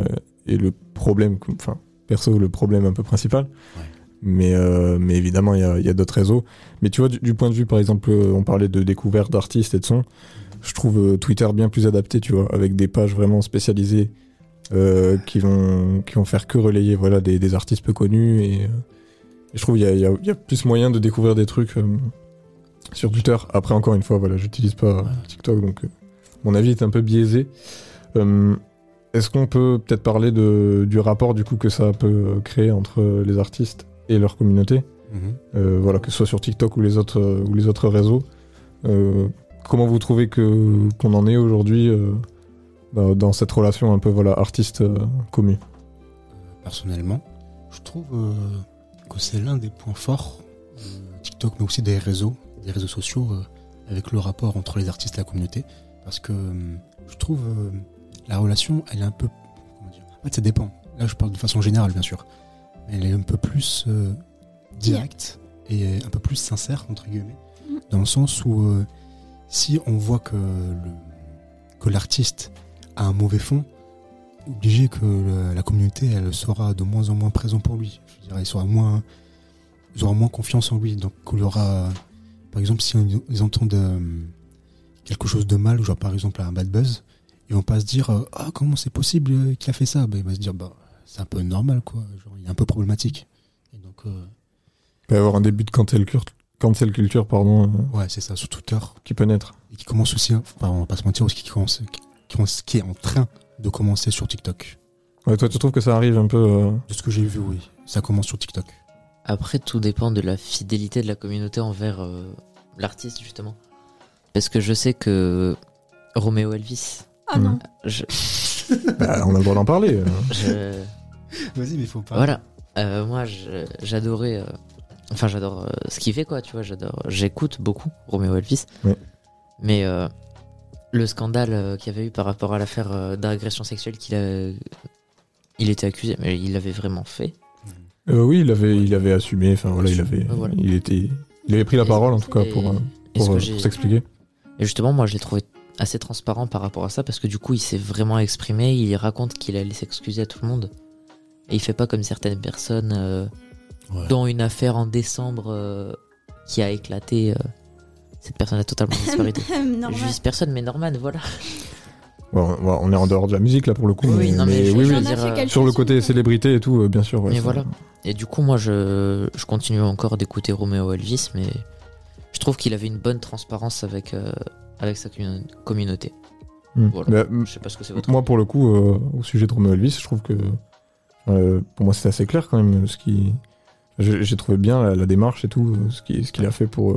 et le problème, enfin, perso, le problème un peu principal. Ouais. Mais, euh, mais évidemment, il y a, il y a d'autres réseaux. Mais tu vois, du, du point de vue, par exemple, euh, on parlait de découverte d'artistes et de sons. Je trouve euh, Twitter bien plus adapté, tu vois, avec des pages vraiment spécialisées euh, qui, vont, qui vont faire que relayer voilà, des, des artistes peu connus. Et, et je trouve qu'il y a, il y, a, y a plus moyen de découvrir des trucs euh, sur Twitter. Après, encore une fois, voilà, j'utilise pas TikTok, donc euh, mon avis est un peu biaisé. Euh, Est-ce qu'on peut peut-être parler de, du rapport du coup que ça peut créer entre les artistes et leur communauté? Mhm. euh, voilà, que ce soit sur TikTok ou les autres, euh, ou les autres réseaux. Euh, comment vous trouvez que qu'on en est aujourd'hui euh, bah, dans cette relation un peu voilà artiste euh, commu? Personnellement, je trouve euh, que c'est l'un des points forts de TikTok, mais aussi des réseaux, des réseaux sociaux, euh, avec le rapport entre les artistes et la communauté. Parce que euh, je trouve euh, la relation, elle est un peu. Comment dire En fait, ça dépend. Là, je parle de façon générale, bien sûr. Mais elle est un peu plus euh, directe et un peu plus sincère, entre guillemets, dans le sens où euh, si on voit que le- que l'artiste a un mauvais fond, obligé que le- la communauté elle sera de moins en moins présente pour lui. Je dirais, il sera moins, ils auront moins confiance en lui. Donc il aura, par exemple, si on- ils entendent euh, quelque chose de mal, genre par exemple un bad buzz, ils vont pas se dire euh, ah comment c'est possible euh, qu'il a fait ça? Bah, il va se dire bah c'est un peu normal quoi. Genre il est un peu problématique. Et donc euh, Il peut y avoir un début de cancel culture, cancel culture pardon, ouais c'est ça sur Twitter qui peut naître. et qui commence aussi, enfin on va pas se mentir aussi qui commence, qui, qui- qui est en train de commencer sur TikTok. Ouais, toi, tu trouves que ça arrive un peu euh, De ce que j'ai vu, oui, ça commence sur TikTok. Après, tout dépend de la fidélité de la communauté envers euh, l'artiste, justement. Parce que je sais que Roméo Elvis, Ah non. je, [LAUGHS] bah, On a le droit d'en parler. euh. je- Vas-y, mais faut pas. voilà. Euh, moi, je- j'adorais. euh, Enfin, j'adore euh, ce qu'il fait, quoi, tu vois. J'adore. J'écoute beaucoup Roméo Elvis. Ouais. Mais euh, le scandale euh, qu'il y avait eu par rapport à l'affaire euh, d'agression sexuelle qu'il a. Il était accusé, mais il l'avait vraiment fait. Euh, oui, il avait, il avait assumé. Enfin voilà, il avait, Ouais, voilà. il était, il avait pris la parole en tout cas pour, euh, pour, euh, pour s'expliquer. Et justement, moi, je l'ai trouvé assez transparent par rapport à ça parce que du coup, il s'est vraiment exprimé. Il raconte qu'il allait s'excuser à tout le monde. Et il fait pas comme certaines personnes, euh, Ouais. dont une affaire en décembre euh, qui a éclaté. euh, cette personne a totalement [LAUGHS] disparu. Vise personne, mais Norman, voilà. Bon, on- est en dehors de la musique là pour le coup. Oui, non, mais oui, dire, Sur le côté célébrité et tout, euh, bien sûr. ouais, mais ça- voilà. Et du coup, moi, je, je continue encore d'écouter Roméo Elvis, mais je trouve qu'il avait une bonne transparence avec, euh, avec sa commun- communauté. Hmm. Voilà. Bah, Je sais pas ce que c'est votre. Moi, pour le coup, euh, au sujet de Romeo Elvis, je trouve que euh, pour moi, c'est assez clair quand même. Ce qui, j'ai trouvé bien la, la démarche et tout, ce qu'il ce qu'il a fait pour.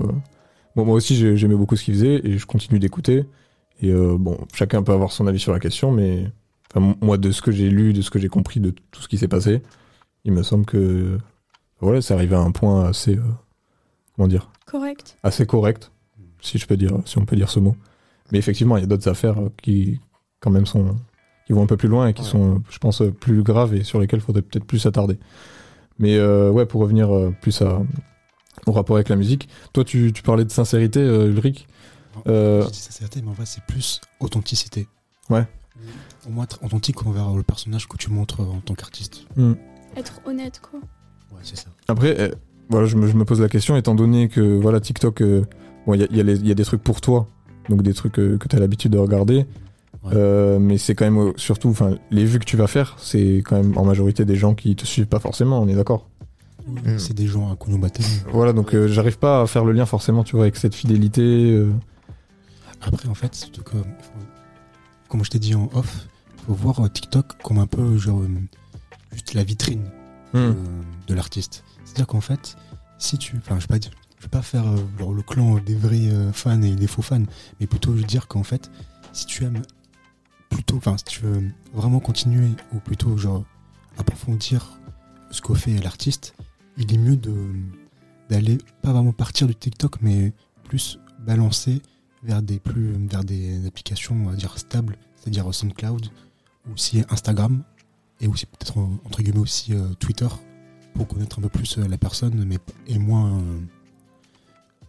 Bon, moi aussi, j'ai- j'aimais beaucoup ce qu'il faisait et je continue d'écouter. Et euh, bon, chacun peut avoir son avis sur la question, mais enfin, moi, de ce que j'ai lu, de ce que j'ai compris de tout ce qui s'est passé, il me semble que voilà, c'est arrivé à un point assez, euh, comment dire, Correct. assez correct, si je peux dire, si on peut dire ce mot. Mais effectivement, il y a d'autres affaires euh, qui, quand même, sont, qui vont un peu plus loin et qui Ouais. sont, je pense, plus graves et sur lesquelles il faudrait peut-être plus s'attarder. Mais euh, ouais, pour revenir plus à, au rapport avec la musique, toi, tu, tu parlais de sincérité, euh, Ulrich. Euh, Je dis sincérité, mais en vrai, c'est plus authenticité. Ouais. Au moins être authentique envers le personnage que tu montres en tant qu'artiste. hmm. Être honnête, quoi. Ouais, c'est ça. Après, euh, voilà, je me, je me pose la question, étant donné que voilà, TikTok, euh, bon, il y a, il y a y a des trucs pour toi, donc des trucs euh, que tu as l'habitude de regarder, Ouais. euh, mais c'est quand même euh, surtout, enfin, les vues que tu vas faire, c'est quand même en majorité des gens qui te suivent pas forcément, on est d'accord. Mm. C'est des gens à Konobatel. Voilà, donc euh, j'arrive pas à faire le lien forcément, tu vois, avec cette fidélité. euh, Après, en fait, surtout que, faut- comme je t'ai dit en off, faut voir euh, TikTok comme un peu genre euh, juste la vitrine hmm. euh, de l'artiste. C'est-à-dire qu'en fait, si tu, enfin, je vais pas dire, je vais pas faire euh, genre, le clan des vrais euh, fans et des faux fans, mais plutôt dire qu'en fait, si tu aimes plutôt, enfin, si tu veux vraiment continuer ou plutôt genre approfondir ce qu'au fait l'artiste, il est mieux de d'aller pas vraiment partir du TikTok, mais plus balancer vers des plus vers des applications on va dire stables, c'est-à-dire SoundCloud ou aussi Instagram et aussi peut-être entre guillemets aussi euh, Twitter pour connaître un peu plus euh, la personne mais et moins euh,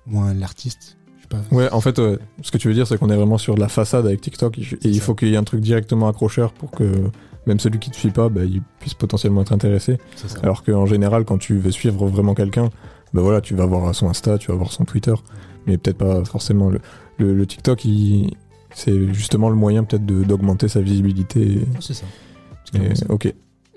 moins l'artiste. Pas. Ouais, en fait, ce que tu veux dire, c'est qu'on est vraiment sur de la façade avec TikTok. Et il faut qu'il y ait un truc directement accrocheur pour que même celui qui te suit pas, bah, il puisse potentiellement être intéressé. Alors qu'en général, quand tu veux suivre vraiment quelqu'un, bah voilà, tu vas voir son Insta, tu vas voir son Twitter, mais peut-être pas forcément le, le, le TikTok. il- C'est justement le moyen peut-être de- d'augmenter sa visibilité. Ah, c'est ça. Et- ok.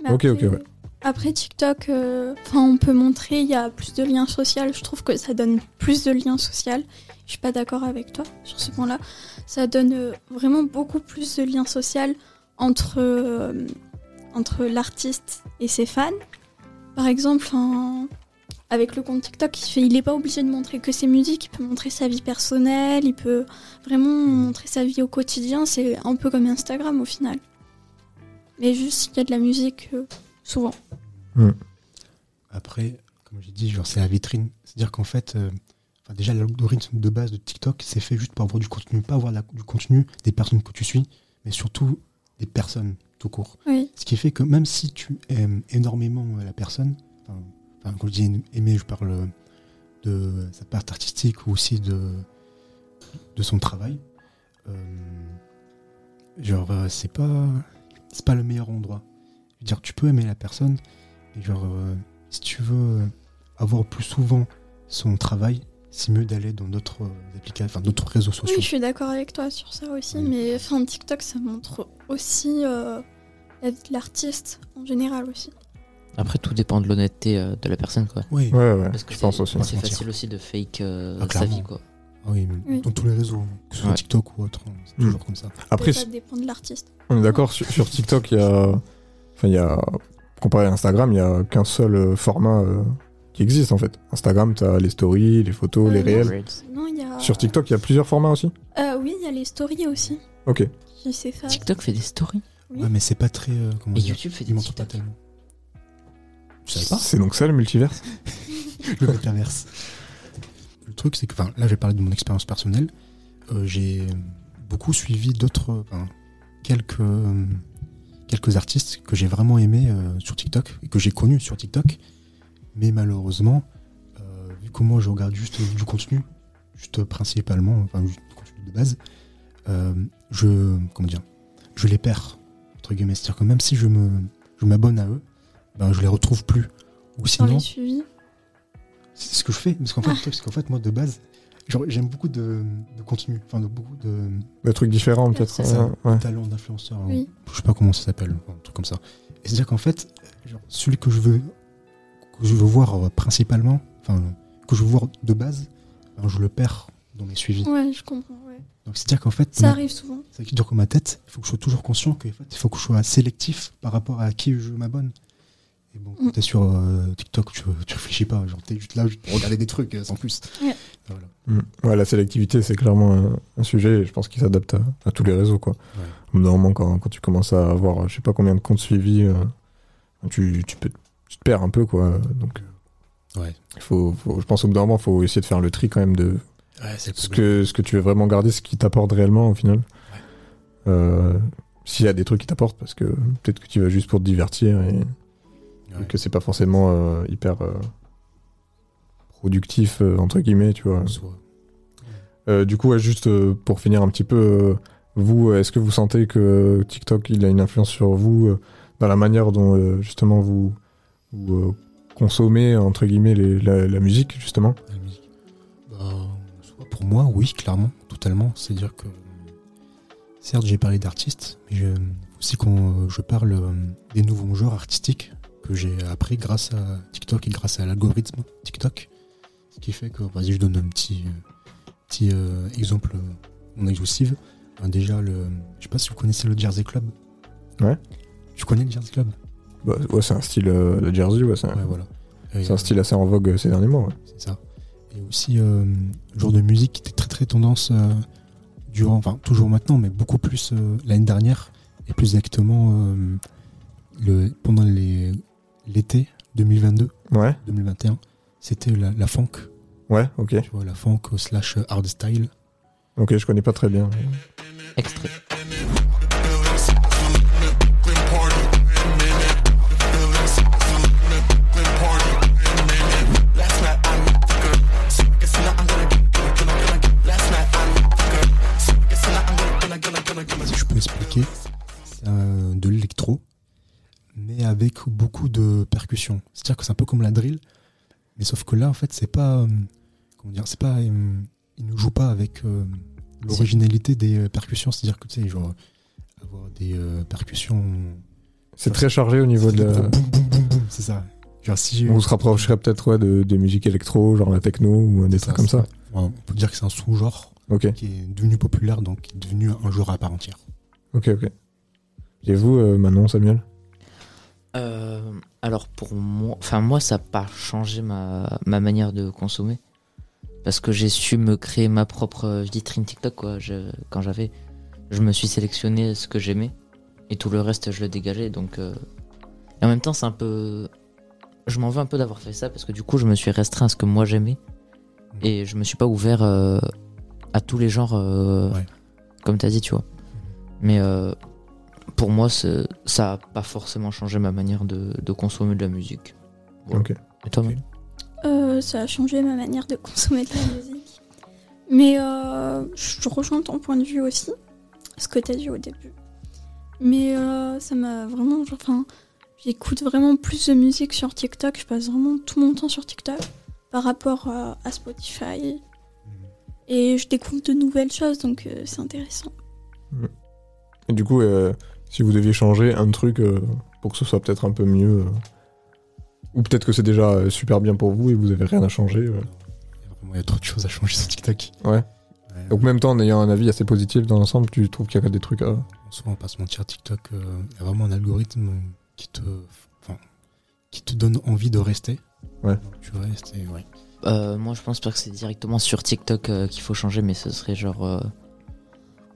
Ok, ok, après- ouais. Après TikTok, euh, enfin, on peut montrer il y a plus de liens sociaux. Je trouve que ça donne plus de liens sociaux. Je suis pas d'accord avec toi sur ce point-là. Ça donne euh, vraiment beaucoup plus de liens sociaux entre euh, entre l'artiste et ses fans. Par exemple, en- avec le compte TikTok, il fait, il est pas obligé de montrer que ses musiques. Il peut montrer sa vie personnelle. Il peut vraiment montrer sa vie au quotidien. C'est un peu comme Instagram au final. Mais juste il y a de la musique euh, souvent. Après, comme j'ai dit, genre c'est la vitrine. C'est-à-dire qu'en fait, euh, enfin, déjà l'algorithme de base de TikTok, c'est fait juste pour avoir du contenu, pas avoir la- du contenu des personnes que tu suis, mais surtout des personnes tout court. Oui. Ce qui fait que même si tu aimes énormément euh, la personne, enfin, quand je dis aimer, je parle de sa part artistique ou aussi de, de son travail. euh, genre, euh, c'est pas, c'est pas le meilleur endroit. Je veux dire, tu peux aimer la personne, mais genre, euh, si tu veux avoir plus souvent son travail, c'est mieux d'aller dans d'autres applications, enfin d'autres réseaux sociaux. Oui, je suis d'accord avec toi sur ça aussi, mais enfin TikTok ça montre aussi euh, la vie de l'artiste en général aussi. Après, tout dépend de l'honnêteté euh, de la personne, quoi. Oui. Ouais, ouais, Parce que je c'est- pense aussi. C'est facile aussi de fake euh, Ah, sa clairement. vie, quoi. Ah oui, mais Oui. dans tous les réseaux, que ce soit Ouais. TikTok ou autre, c'est Mm. toujours comme ça. Après, ça dépend de l'artiste. On est d'accord, sur, sur TikTok, il y a. Enfin, il y a. Comparé à Instagram, il y a qu'un seul euh, format euh, qui existe en fait. Instagram, t'as les stories, les photos, Euh, les non. réels. Non, il y a. Sur TikTok, il y a plusieurs formats aussi? Euh, oui, il y a les stories aussi. Ok. Qui s'effacent. TikTok fait des stories? Oui. Ouais, mais c'est pas très. euh, comment Et dire, YouTube fait des montre pas TikTok. tellement. Tu savais pas C'est donc ça le multiverse [LAUGHS] Le métaverse. Le truc, c'est que, enfin, là, je vais parler de mon expérience personnelle. Euh, j'ai beaucoup suivi d'autres, enfin, quelques, euh, quelques artistes que j'ai vraiment aimés euh, sur TikTok et que j'ai connus sur TikTok. Mais malheureusement, euh, vu que moi je regarde juste du contenu, juste principalement, enfin, juste du contenu de base, euh, je, comment dire, je les perds entre guillemets. C'est-à-dire que même si je me, je m'abonne à eux, ben je les retrouve plus. Ou Dans sinon, les suivis. c'est ce que je fais, parce qu'en fait, le truc, c'est qu'en fait, moi, de base, genre, j'aime beaucoup de, de contenu, enfin, de beaucoup de, Des trucs différents peut-être. C'est ça, ouais, ouais. de talents d'influenceurs, hein. Oui. je sais pas comment ça s'appelle, un truc comme ça. Et c'est-à-dire qu'en fait, genre, celui que je veux, que je veux voir euh, principalement, enfin, que je veux voir de base, ben, je le perds dans mes suivis. Ouais, je comprends. Ouais. Donc, c'est-à-dire qu'en fait, Ça ma- arrive souvent. ça veut dire que ma tête, il faut que je sois toujours conscient qu'il faut que je sois sélectif par rapport à qui je m'abonne. Et bon, quand Mm. t'es sur euh, TikTok, tu, tu réfléchis pas, genre t'es juste là juste pour regarder des trucs euh, sans plus. Ouais. Voilà. Mm. Ouais, la sélectivité, c'est clairement un, un sujet, et je pense qu'il s'adapte à, à tous les réseaux, quoi. Normalement, quand, quand tu commences à avoir, je sais pas combien de comptes suivis, euh, tu, tu, peux, tu te perds un peu, quoi. Donc, Ouais. il faut, faut- je pense au bout d'un moment, il faut essayer de faire le tri quand même de Ouais, ce que, ce que tu veux vraiment garder, ce qui t'apporte réellement au final. Euh, S'il y a des trucs qui t'apportent, parce que peut-être que tu vas juste pour te divertir et, et que c'est pas forcément euh, hyper euh, productif, euh, entre guillemets, tu vois. Du coup, ouais, juste pour finir un petit peu, vous, est-ce que vous sentez que TikTok il a une influence sur vous dans la manière dont justement vous, vous consommez entre guillemets les- la, la musique justement? La musique. Bah, pour moi, oui, clairement, totalement. C'est-à-dire que, certes, j'ai parlé d'artistes, mais je, aussi quand je parle des nouveaux genres artistiques que j'ai appris grâce à TikTok et grâce à l'algorithme TikTok. Ce qui fait que, vas-y, je donne un petit, euh, petit euh, exemple euh, non exhaustif. Ben, déjà, le, je sais pas si vous connaissez le Jersey Club. Ouais. Tu connais le Jersey Club? Bah, ouais, c'est un style euh, le Jersey, ouais, c'est un, Ouais, voilà. C'est un euh, style assez en vogue euh, ces derniers mois. ouais. C'est ça. Et aussi, euh, le genre de musique qui était très très tendance euh, durant, enfin toujours maintenant, mais beaucoup plus euh, l'année dernière, et plus exactement euh, le, pendant les- l'été 2022, Ouais, 2021, c'était la, la funk, ouais, ok. tu vois, la funk slash hardstyle. Ok, je connais pas très bien. Extrait. Avec beaucoup de percussions. C'est-à-dire que c'est un peu comme la drill, mais sauf que là, en fait, c'est pas. euh, comment dire C'est pas. euh, il ne joue pas avec euh, l'originalité des percussions. C'est-à-dire que tu sais, genre, avoir des percussions. C'est très chargé au niveau de la. Boum, boum, boum, boum, c'est ça. Genre, si On se rapprocherait peut-être ouais, de, des musiques électro, genre la techno ou des trucs comme ça. Ouais, on peut dire que c'est un sous-genre Ok, qui est devenu populaire, donc qui est devenu un genre à part entière. ok, ok. Et vous, euh, Manon, Samuel? Euh, alors pour moi, enfin moi ça n'a pas changé ma, ma manière de consommer parce que j'ai su me créer ma propre vitrine TikTok quoi. Je- quand j'avais, je me suis sélectionné ce que j'aimais et tout le reste je le dégageais donc. euh, Et en même temps c'est un peu, je m'en veux un peu d'avoir fait ça parce que du coup je me suis restreint à ce que moi j'aimais et je me suis pas ouvert euh, à tous les genres euh, Ouais. comme t'as dit tu vois. Mais euh, pour moi, ça a pas forcément changé ma manière de, de consommer de la musique. Voilà. Ok. Et toi, Mel Euh, ça a changé ma manière de consommer de la musique. Mais euh, je rejoins ton point de vue aussi, ce que tu as dit au début. Mais euh, ça m'a vraiment. Enfin, j'écoute vraiment plus de musique sur TikTok. Je passe vraiment tout mon temps sur TikTok par rapport à, à Spotify. Et je découvre de nouvelles choses, donc euh, c'est intéressant. Et du coup, euh, si vous deviez changer un truc euh, pour que ce soit peut-être un peu mieux, euh, ou peut-être que c'est déjà euh, super bien pour vous et vous avez rien à changer. euh. Vraiment, Il y a trop de choses à changer sur TikTok. Ouais. Ouais. Donc même temps, en ayant un avis assez positif dans l'ensemble, tu trouves qu'il y a des trucs à... Souvent, on va pas se mentir, TikTok, euh, il y a vraiment un algorithme qui te, enfin, qui te donne envie de rester. Ouais. Donc, tu restes et ouais. Euh, Moi, je pense pas que c'est directement sur TikTok euh, qu'il faut changer, mais ce serait genre euh,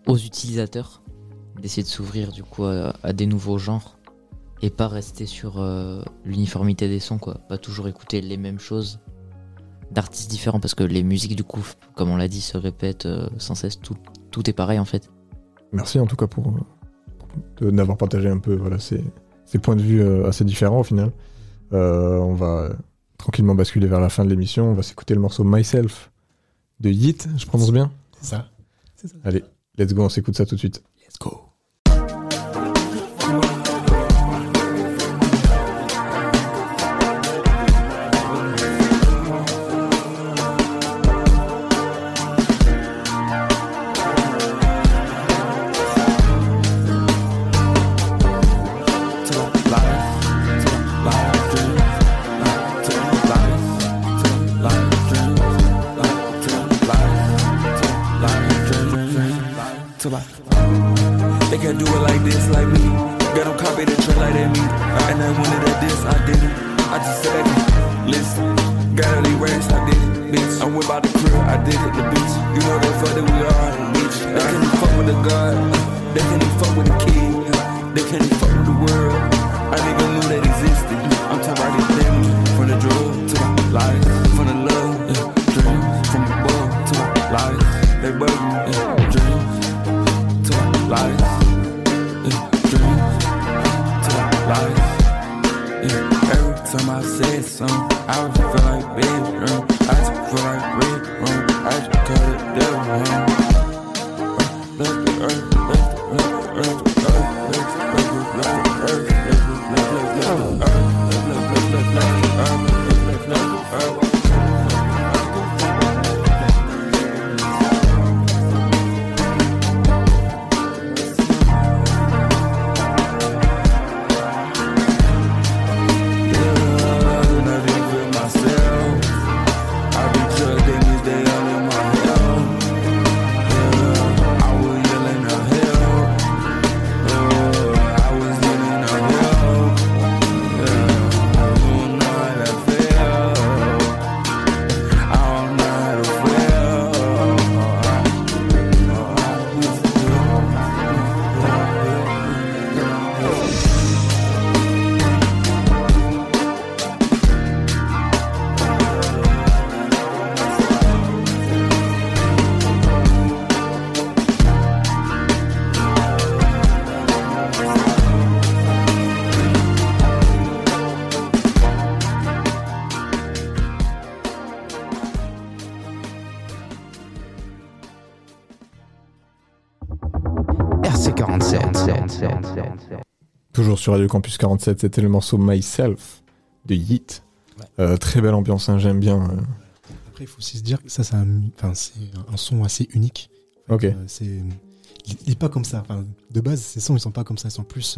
aux utilisateurs d'essayer de s'ouvrir du coup à, à des nouveaux genres et pas rester sur euh, l'uniformité des sons, quoi. Pas toujours écouter les mêmes choses d'artistes différents parce que les musiques, du coup, comme on l'a dit, se répètent euh, sans cesse. Tout, tout est pareil en fait. Merci en tout cas pour, pour- de- d'avoir partagé un peu voilà, ces, ces points de vue euh, assez différents au final. Euh, on va tranquillement basculer vers la fin de l'émission. On va s'écouter le morceau Myself de Yeet, je prononce bien? C'est ça. C'est ça. Allez, let's go, on s'écoute ça tout de suite. Let's go. Sur Radio Campus 47, c'était le morceau Myself de Yeet. Euh, très belle ambiance, hein, j'aime bien. euh. Après, il faut aussi se dire que ça, c'est un, enfin, c'est un son assez unique. Ok. Euh, c'est, il est pas comme ça. Enfin, de base, ces sons, ils sont pas comme ça. Ils sont plus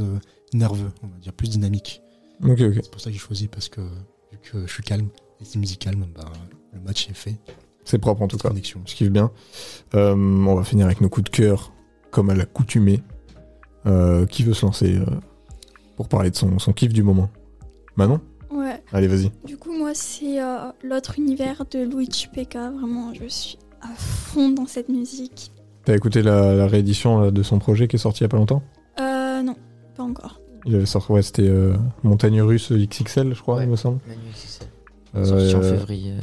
nerveux, on va dire, plus dynamiques. Ok, ok. C'est pour ça que j'ai choisi parce que vu que je suis calme et c'est musique calme, bah, le match est fait. C'est propre en tout cas. Connexion. Je kiffe bien. On va finir avec nos coups de cœur, comme à l'accoutumée. Qui veut se lancer pour parler de son, son kiff du moment Manon Ouais. Allez, vas-y. Du coup, moi, c'est euh, l'autre univers de Luigi Pekka. Vraiment, je suis à fond dans cette musique. T'as écouté la, la réédition là, de son projet qui est sorti il y a pas longtemps? Euh, non, pas encore. Il avait sorti, ouais, c'était euh, Montagne Russe XXL, je crois, il me semble. XXL. Euh, Sorti en euh, février.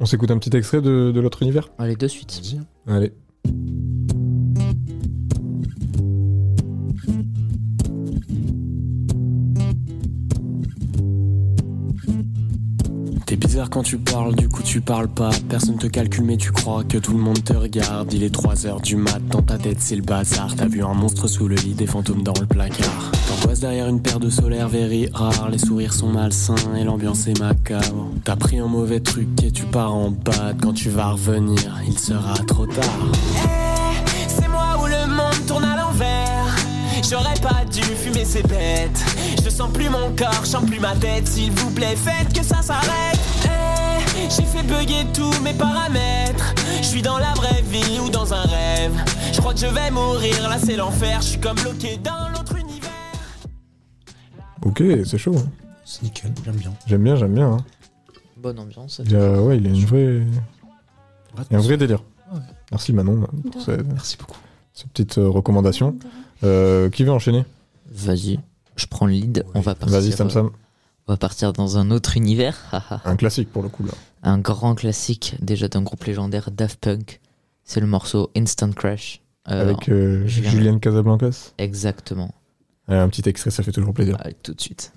On s'écoute un petit extrait de, de l'autre univers? Allez, de suite. Vas-y. Allez. Quand tu parles, du coup tu parles pas. Personne te calcule, mais tu crois que tout le monde te regarde. Il est 3 heures du mat, dans ta tête c'est le bazar. T'as vu un monstre sous le lit, des fantômes dans le placard. T'angoisses derrière une paire de solaires very rares. Les sourires sont malsains et l'ambiance est macabre. T'as pris un mauvais truc et tu pars en bad. Quand tu vas revenir, il sera trop tard. C'est moi où le monde tourne à l'envers. J'aurais pas dû fumer ces bêtes. Je sens plus mon corps, je sens plus ma tête. S'il vous plaît, faites que ça s'arrête. Eh, J'ai fait bugger tous mes paramètres. Je suis dans la vraie vie ou dans un rêve. Je crois que je vais mourir, là c'est l'enfer. Je suis comme bloqué dans l'autre univers. Ok, c'est chaud. hein. C'est nickel, j'aime bien. J'aime bien, j'aime bien. hein. Bonne ambiance. Il y a, ouais, il y a une vraie... il y a un vrai délire. Ouais. Merci Manon pour De ces, Merci beaucoup. ces petites euh, recommandations. Euh, qui veut enchaîner? Vas-y, je prends le lead. On va partir. Vas-y, Sam euh, Sam. On va partir dans un autre univers. haha. [LAUGHS] Un classique pour le coup là. un grand classique déjà d'un groupe légendaire, Daft Punk. C'est le morceau Instant Crash. Euh, Avec euh, Julien- Casablancas. Exactement. Allez, un petit extrait, ça fait toujours plaisir. Allez, tout de suite.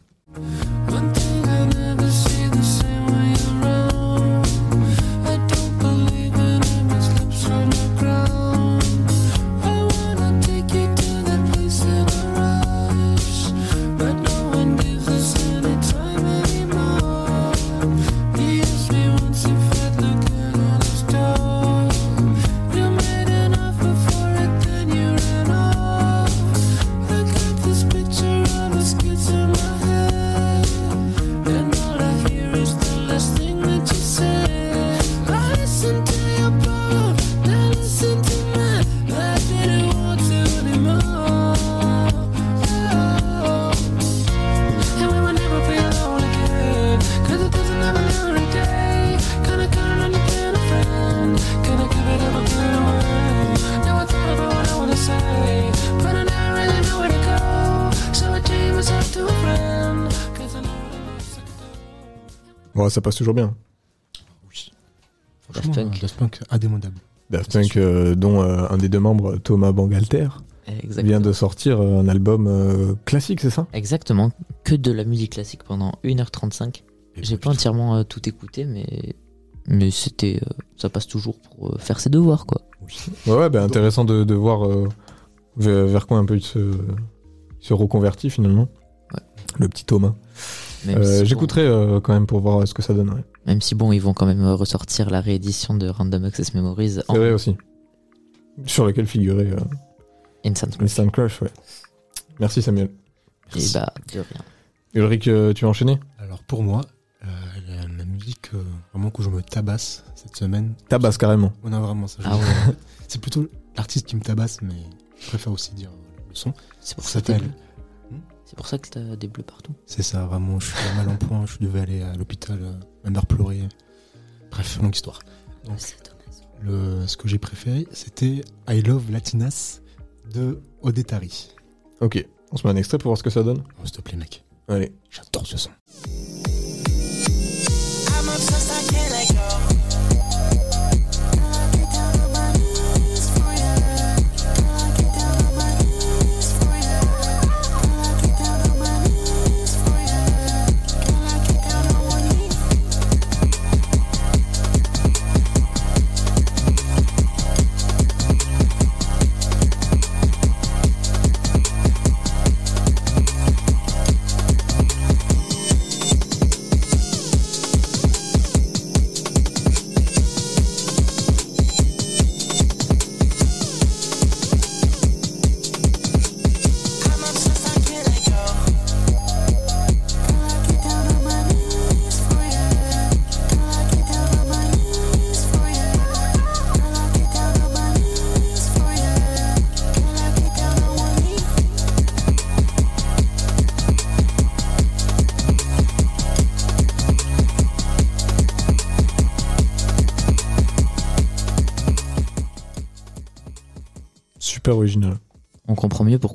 Ça passe toujours bien. Franchement, Daft Punk. euh, Daft Punk, indémodable. Daft C'est Punk, sûr. euh, dont euh, un des deux membres, Thomas Bangalter, Exactement. vient de sortir un album euh, classique, c'est ça? Exactement. Que de la musique classique pendant 1h35. Et J'ai pas entièrement euh, tout écouté, mais, mais c'était, euh, ça passe toujours pour euh, faire ses devoirs, quoi. Ouais, ouais, bah, intéressant de, de voir euh, vers, quoi un peu il se, reconvertit finalement. Ouais. Le petit Thomas. Euh, si, bon, J'écouterai euh, quand même pour voir ce que ça donne. ouais. même si bon, ils vont quand même euh, ressortir la réédition de Random Access Memories en C'est vrai aussi. Sur lequel figurait euh, Instant Crush. Instant Crush, ouais. Merci Samuel. Et bah, de rien. Ulrich, euh, tu vas enchaîner? Alors pour moi, euh, la, la musique euh, vraiment que je me tabasse cette semaine. Tabasse carrément. On a vraiment ça. Ah ouais. [LAUGHS] C'est plutôt l'artiste qui me tabasse, mais je préfère aussi dire euh, le son. C'est pour Ça s'appelle. C'est pour ça que t'as des bleus partout. C'est ça, vraiment, je suis mal en point, je devais aller à l'hôpital, euh, ma mère pleurait. Bref, longue histoire. Donc, le, ce que j'ai préféré, c'était I Love Latinas de Odetari. Ok, on se met un extrait pour voir ce que ça donne. Oh, S'il te plaît, mec, Allez. j'adore ce son. I'm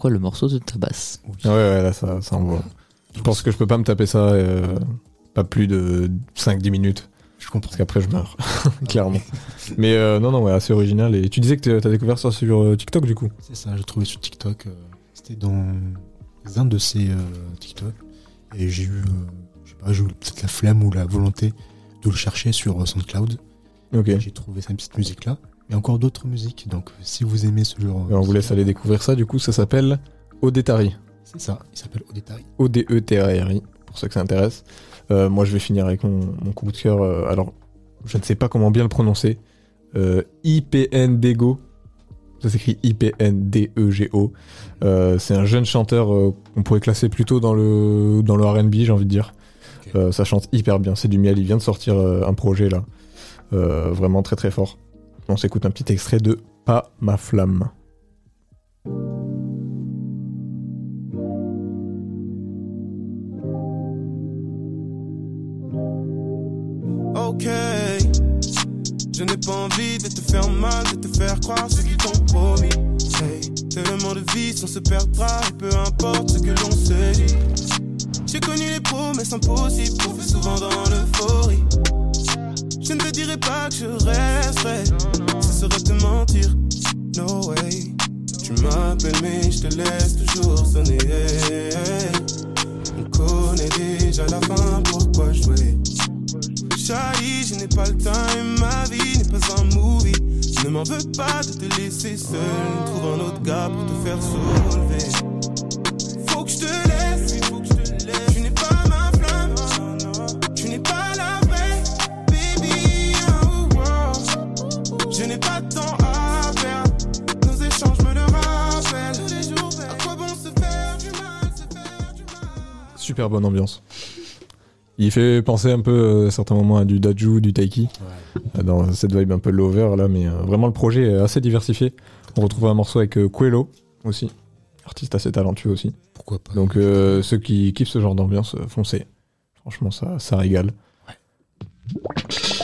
pourquoi le morceau de tabasse. Ouais, ouais, là, ça, ça envoie. Je pense que je peux pas me taper ça euh, pas plus de 5-10 minutes. Je comprends. Parce qu'après, je meurs, [LAUGHS] clairement. Mais euh, non, non, ouais, assez original. Et tu disais que t'as découvert ça sur euh, TikTok, du coup C'est ça, j'ai trouvé sur TikTok. euh, C'était dans un de ces euh, TikTok. Et j'ai eu, euh, je sais pas, j'ai eu peut-être la flemme ou la volonté de le chercher sur SoundCloud. Ok. J'ai trouvé cette petite musique-là. A encore d'autres musiques. Donc, si vous aimez ce genre. Et on vous laisse aller découvrir ça. Du coup, ça s'appelle Odetari. C'est ça, il s'appelle Odetari. O-D-E-T-A-R-I, pour ceux que ça intéresse. Euh, moi, je vais finir avec mon, mon coup de cœur. euh, alors, je ne sais pas comment bien le prononcer. Euh, IPN-Dego. Ça s'écrit I-P-N-D-E-G-O. Euh, c'est un jeune chanteur qu'on pourrait classer plutôt dans le, dans le RB, j'ai envie de dire. Ça chante hyper bien. C'est du miel. Il vient de sortir un projet là. Vraiment très très fort. On s'écoute un petit extrait de Pas ma flamme. Ok, je n'ai pas envie de te faire mal, de te faire croire ce qu'ils t'ont promis. Hey, tellement de vie sans se perdra et peu importe ce que l'on se dit. J'ai connu les promesses impossibles, qu'on fait souvent dans l'euphorie. Je ne te dirai pas que je resterai, ce serait te mentir. No way, tu m'appelles mais je te laisse toujours sonner. On connaît déjà la fin, pourquoi jouer? Charlie, je n'ai pas le time, ma vie n'est pas un movie. Je ne m'en veux pas de te laisser seul. Trouve un autre gars pour te faire soulever. Super bonne ambiance. Il fait penser un peu euh, à certains moments à du Daju, du Taiki, euh, dans cette vibe un peu lover là, mais euh, vraiment le projet est assez diversifié. On retrouve un morceau avec euh, Quello aussi, artiste assez talentueux aussi. Pourquoi pas? Donc euh, ceux qui kiffent ce genre d'ambiance, euh, foncez. Franchement, ça, ça régale.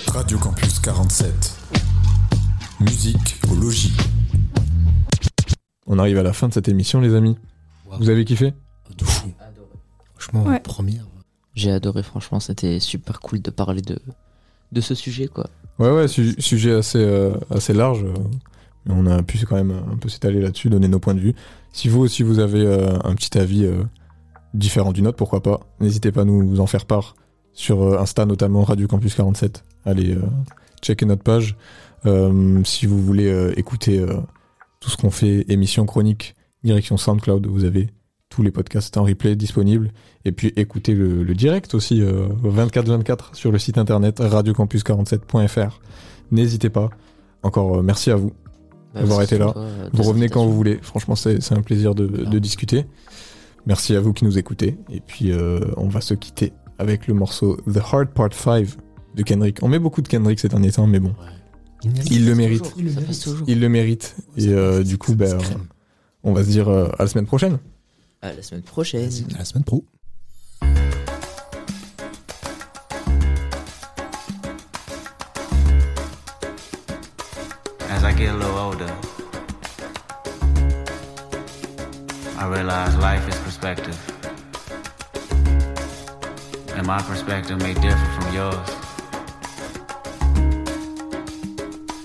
Radio Campus 47. Musique au logis. On arrive à la fin de cette émission, les amis. Vous avez kiffé? De fou. Franchement, Ouais. première. J'ai adoré, franchement, c'était super cool de parler de, de ce sujet, quoi. Ouais, ouais, su- sujet assez, euh, assez large. euh, on a pu quand même un peu s'étaler là-dessus, donner nos points de vue. Si vous aussi vous avez euh, un petit avis euh, différent du nôtre, pourquoi pas N'hésitez pas à nous en faire part sur euh, Insta, notamment Radio Campus 47. Allez, euh, checker notre page. Euh, si vous voulez euh, écouter euh, tout ce qu'on fait, émission chronique, direction SoundCloud, vous avez tous les podcasts en replay disponibles. Et puis écoutez le, le direct aussi, euh, 24-24 sur le site internet radiocampus47.fr. N'hésitez pas. Encore euh, merci à vous d'avoir été là. toi, euh, vous revenez quand vous voulez. Franchement, c'est un plaisir de, de discuter. Merci à vous qui nous écoutez. Et puis, euh, on va se quitter avec le morceau The Hard Part 5 de Kendrick. On met beaucoup de Kendrick ces derniers temps, mais bon. Il le mérite. Il le mérite. passe toujours. Il le mérite. Et euh, du coup, ben, on va se dire euh, à la semaine prochaine. À la semaine prochaine. Vas-y, à la semaine pro. As I get a little older, I realize life is perspective. And my perspective may differ from yours.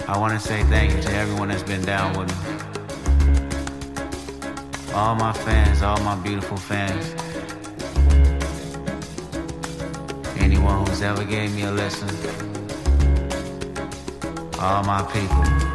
I want to say thank you to everyone that's been down with me. All my fans, all my beautiful fans. Anyone who's ever gave me a listen. All my people.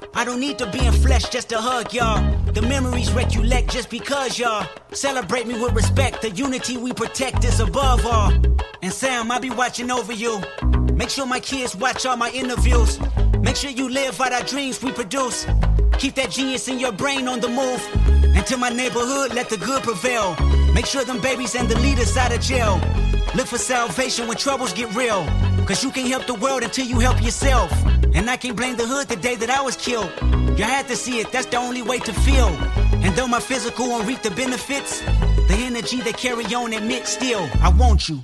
I don't need to be in flesh just to hug y'all. The memories recollect just because y'all celebrate me with respect. The unity we protect is above all. And Sam, I'll be watching over you. Make sure my kids watch all my interviews. Make sure you live out our dreams we produce. Keep that genius in your brain on the move. And to my neighborhood, let the good prevail. Make sure them babies and the leaders out of jail. Look for salvation when troubles get real. Cause you can't help the world until you help yourself. And I can't blame the hood the day that I was killed. You had to see it, that's the only way to feel. And though my physical won't reap the benefits, the energy they carry on admit still, I want you.